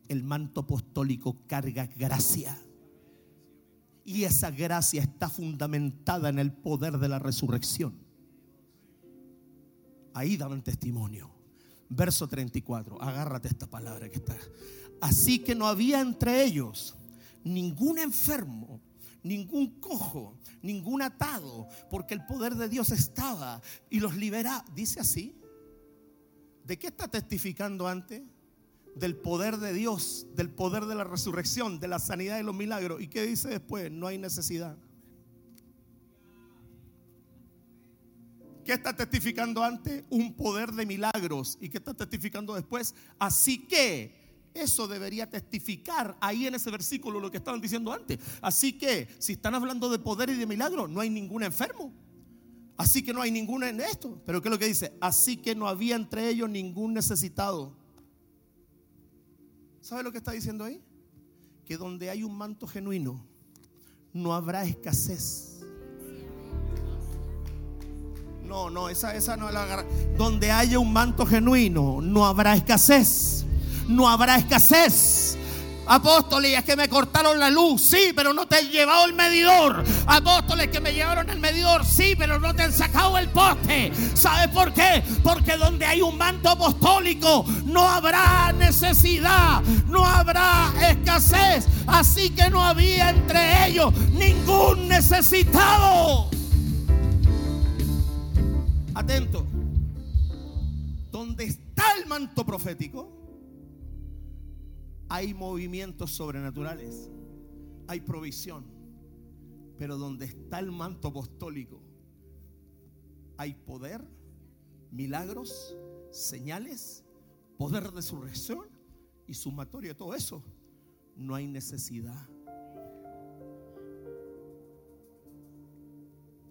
El manto apostólico carga gracia. Y esa gracia está fundamentada en el poder de la resurrección ahí daban testimonio. Verso 34, agárrate esta palabra que está. Así que no había entre ellos ningún enfermo, ningún cojo, ningún atado, porque el poder de Dios estaba y los libera. Dice así. ¿De qué está testificando antes? Del poder de Dios, del poder de la resurrección, de la sanidad y los milagros. ¿Y qué dice después? No hay necesidad. ¿Qué está testificando antes? Un poder de milagros. ¿Y qué está testificando después? Así que eso debería testificar ahí en ese versículo lo que estaban diciendo antes. Así que si están hablando de poder y de milagros, no hay ningún enfermo. Así que no hay ninguno en esto. Pero ¿qué es lo que dice? Así que no había entre ellos ningún necesitado. ¿Sabe lo que está diciendo ahí? Que donde hay un manto genuino, no habrá escasez. No, no, esa, esa no es la Donde haya un manto genuino, no habrá escasez. No habrá escasez. Apóstoles, es que me cortaron la luz, sí, pero no te han llevado el medidor. Apóstoles, que me llevaron el medidor, sí, pero no te han sacado el poste. ¿Sabes por qué? Porque donde hay un manto apostólico no habrá necesidad, no habrá escasez. Así que no había entre ellos ningún necesitado. Atento. Donde está el manto profético, hay movimientos sobrenaturales, hay provisión. Pero donde está el manto apostólico, hay poder, milagros, señales, poder de resurrección y sumatoria de todo eso. No hay necesidad.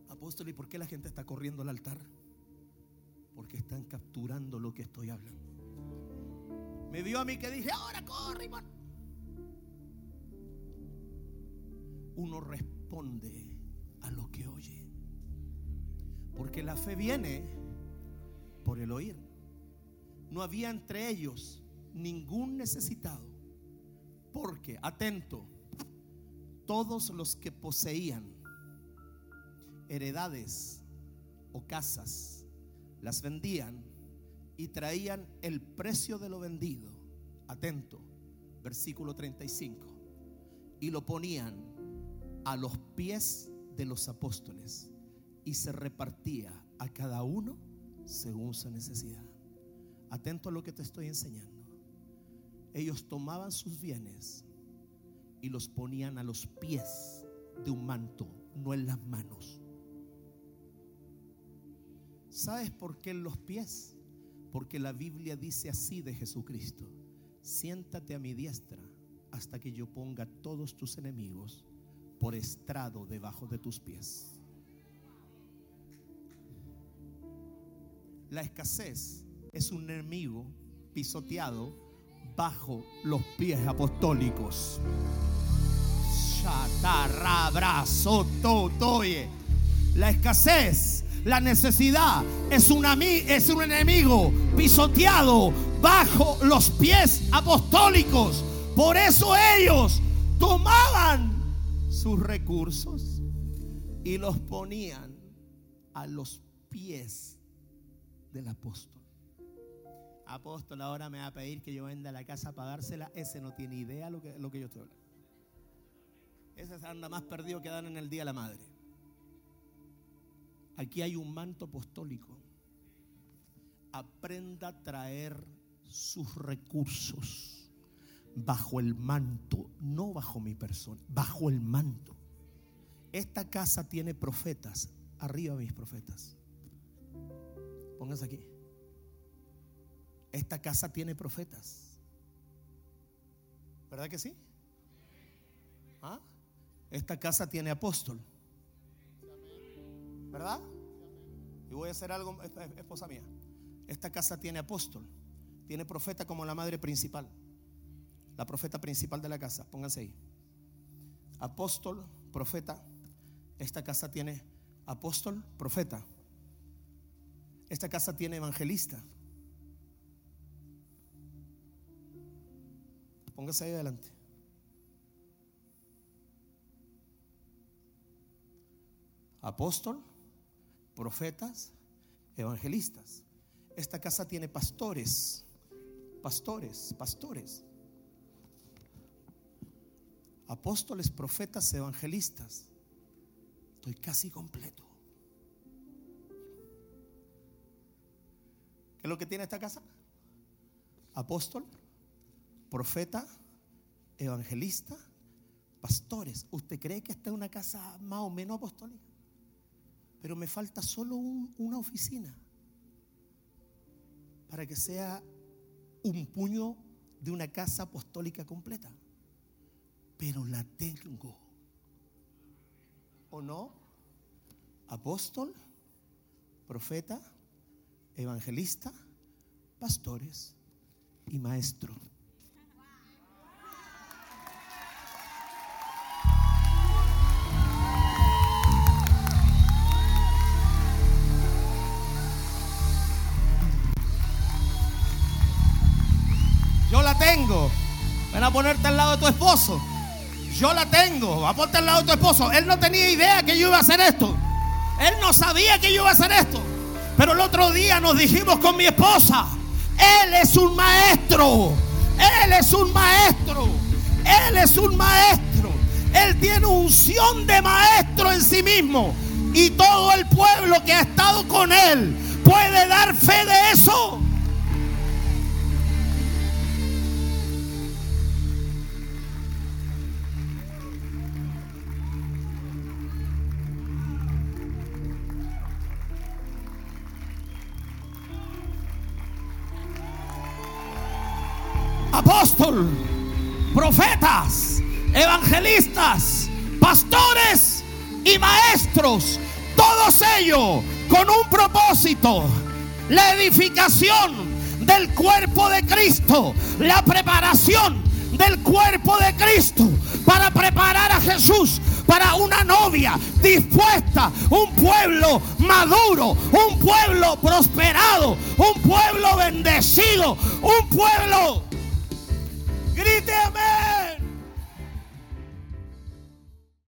Apóstol, ¿y por qué la gente está corriendo al altar? Porque están capturando lo que estoy hablando. Me vio a mí que dije, ahora corre, Uno responde a lo que oye. Porque la fe viene por el oír. No había entre ellos ningún necesitado. Porque, atento, todos los que poseían heredades o casas, las vendían y traían el precio de lo vendido. Atento, versículo 35. Y lo ponían a los pies de los apóstoles y se repartía a cada uno según su necesidad. Atento a lo que te estoy enseñando. Ellos tomaban sus bienes y los ponían a los pies de un manto, no en las manos. ¿Sabes por qué en los pies? Porque la Biblia dice así de Jesucristo. Siéntate a mi diestra hasta que yo ponga todos tus enemigos por estrado debajo de tus pies. La escasez es un enemigo pisoteado bajo los pies apostólicos. La escasez la necesidad es un, es un enemigo pisoteado bajo los pies apostólicos. Por eso ellos tomaban sus recursos y los ponían a los pies del apóstol. Apóstol, ahora me va a pedir que yo venda la casa para dársela. Ese no tiene idea lo que, lo que yo estoy hablando. Ese anda más perdido que dan en el día de la madre. Aquí hay un manto apostólico. Aprenda a traer sus recursos bajo el manto, no bajo mi persona, bajo el manto. Esta casa tiene profetas, arriba mis profetas. Pónganse aquí. Esta casa tiene profetas. ¿Verdad que sí? ¿Ah? Esta casa tiene apóstol. ¿Verdad? Y voy a hacer algo, esposa mía. Esta casa tiene apóstol, tiene profeta como la madre principal. La profeta principal de la casa, pónganse ahí. Apóstol, profeta. Esta casa tiene apóstol, profeta. Esta casa tiene evangelista. Póngase ahí adelante. Apóstol, profetas, evangelistas. Esta casa tiene pastores, pastores, pastores. Apóstoles, profetas, evangelistas. Estoy casi completo. ¿Qué es lo que tiene esta casa? Apóstol, profeta, evangelista, pastores. ¿Usted cree que esta es una casa más o menos apostólica? Pero me falta solo una oficina para que sea un puño de una casa apostólica completa. Pero la tengo. ¿O no? Apóstol, profeta, evangelista, pastores y maestro. Tengo. Ven a ponerte al lado de tu esposo. Yo la tengo. Va a ponerte al lado de tu esposo. Él no tenía idea que yo iba a hacer esto. Él no sabía que yo iba a hacer esto. Pero el otro día nos dijimos con mi esposa, Él es un maestro. Él es un maestro. Él es un maestro. Él tiene unción de maestro en sí mismo. Y todo el pueblo que ha estado con Él puede dar fe de eso. Pastores y maestros, todos ellos con un propósito, la edificación del cuerpo de Cristo, la preparación del cuerpo de Cristo para preparar a Jesús para una novia dispuesta, un pueblo maduro, un pueblo prosperado, un pueblo bendecido, un pueblo Grite amén.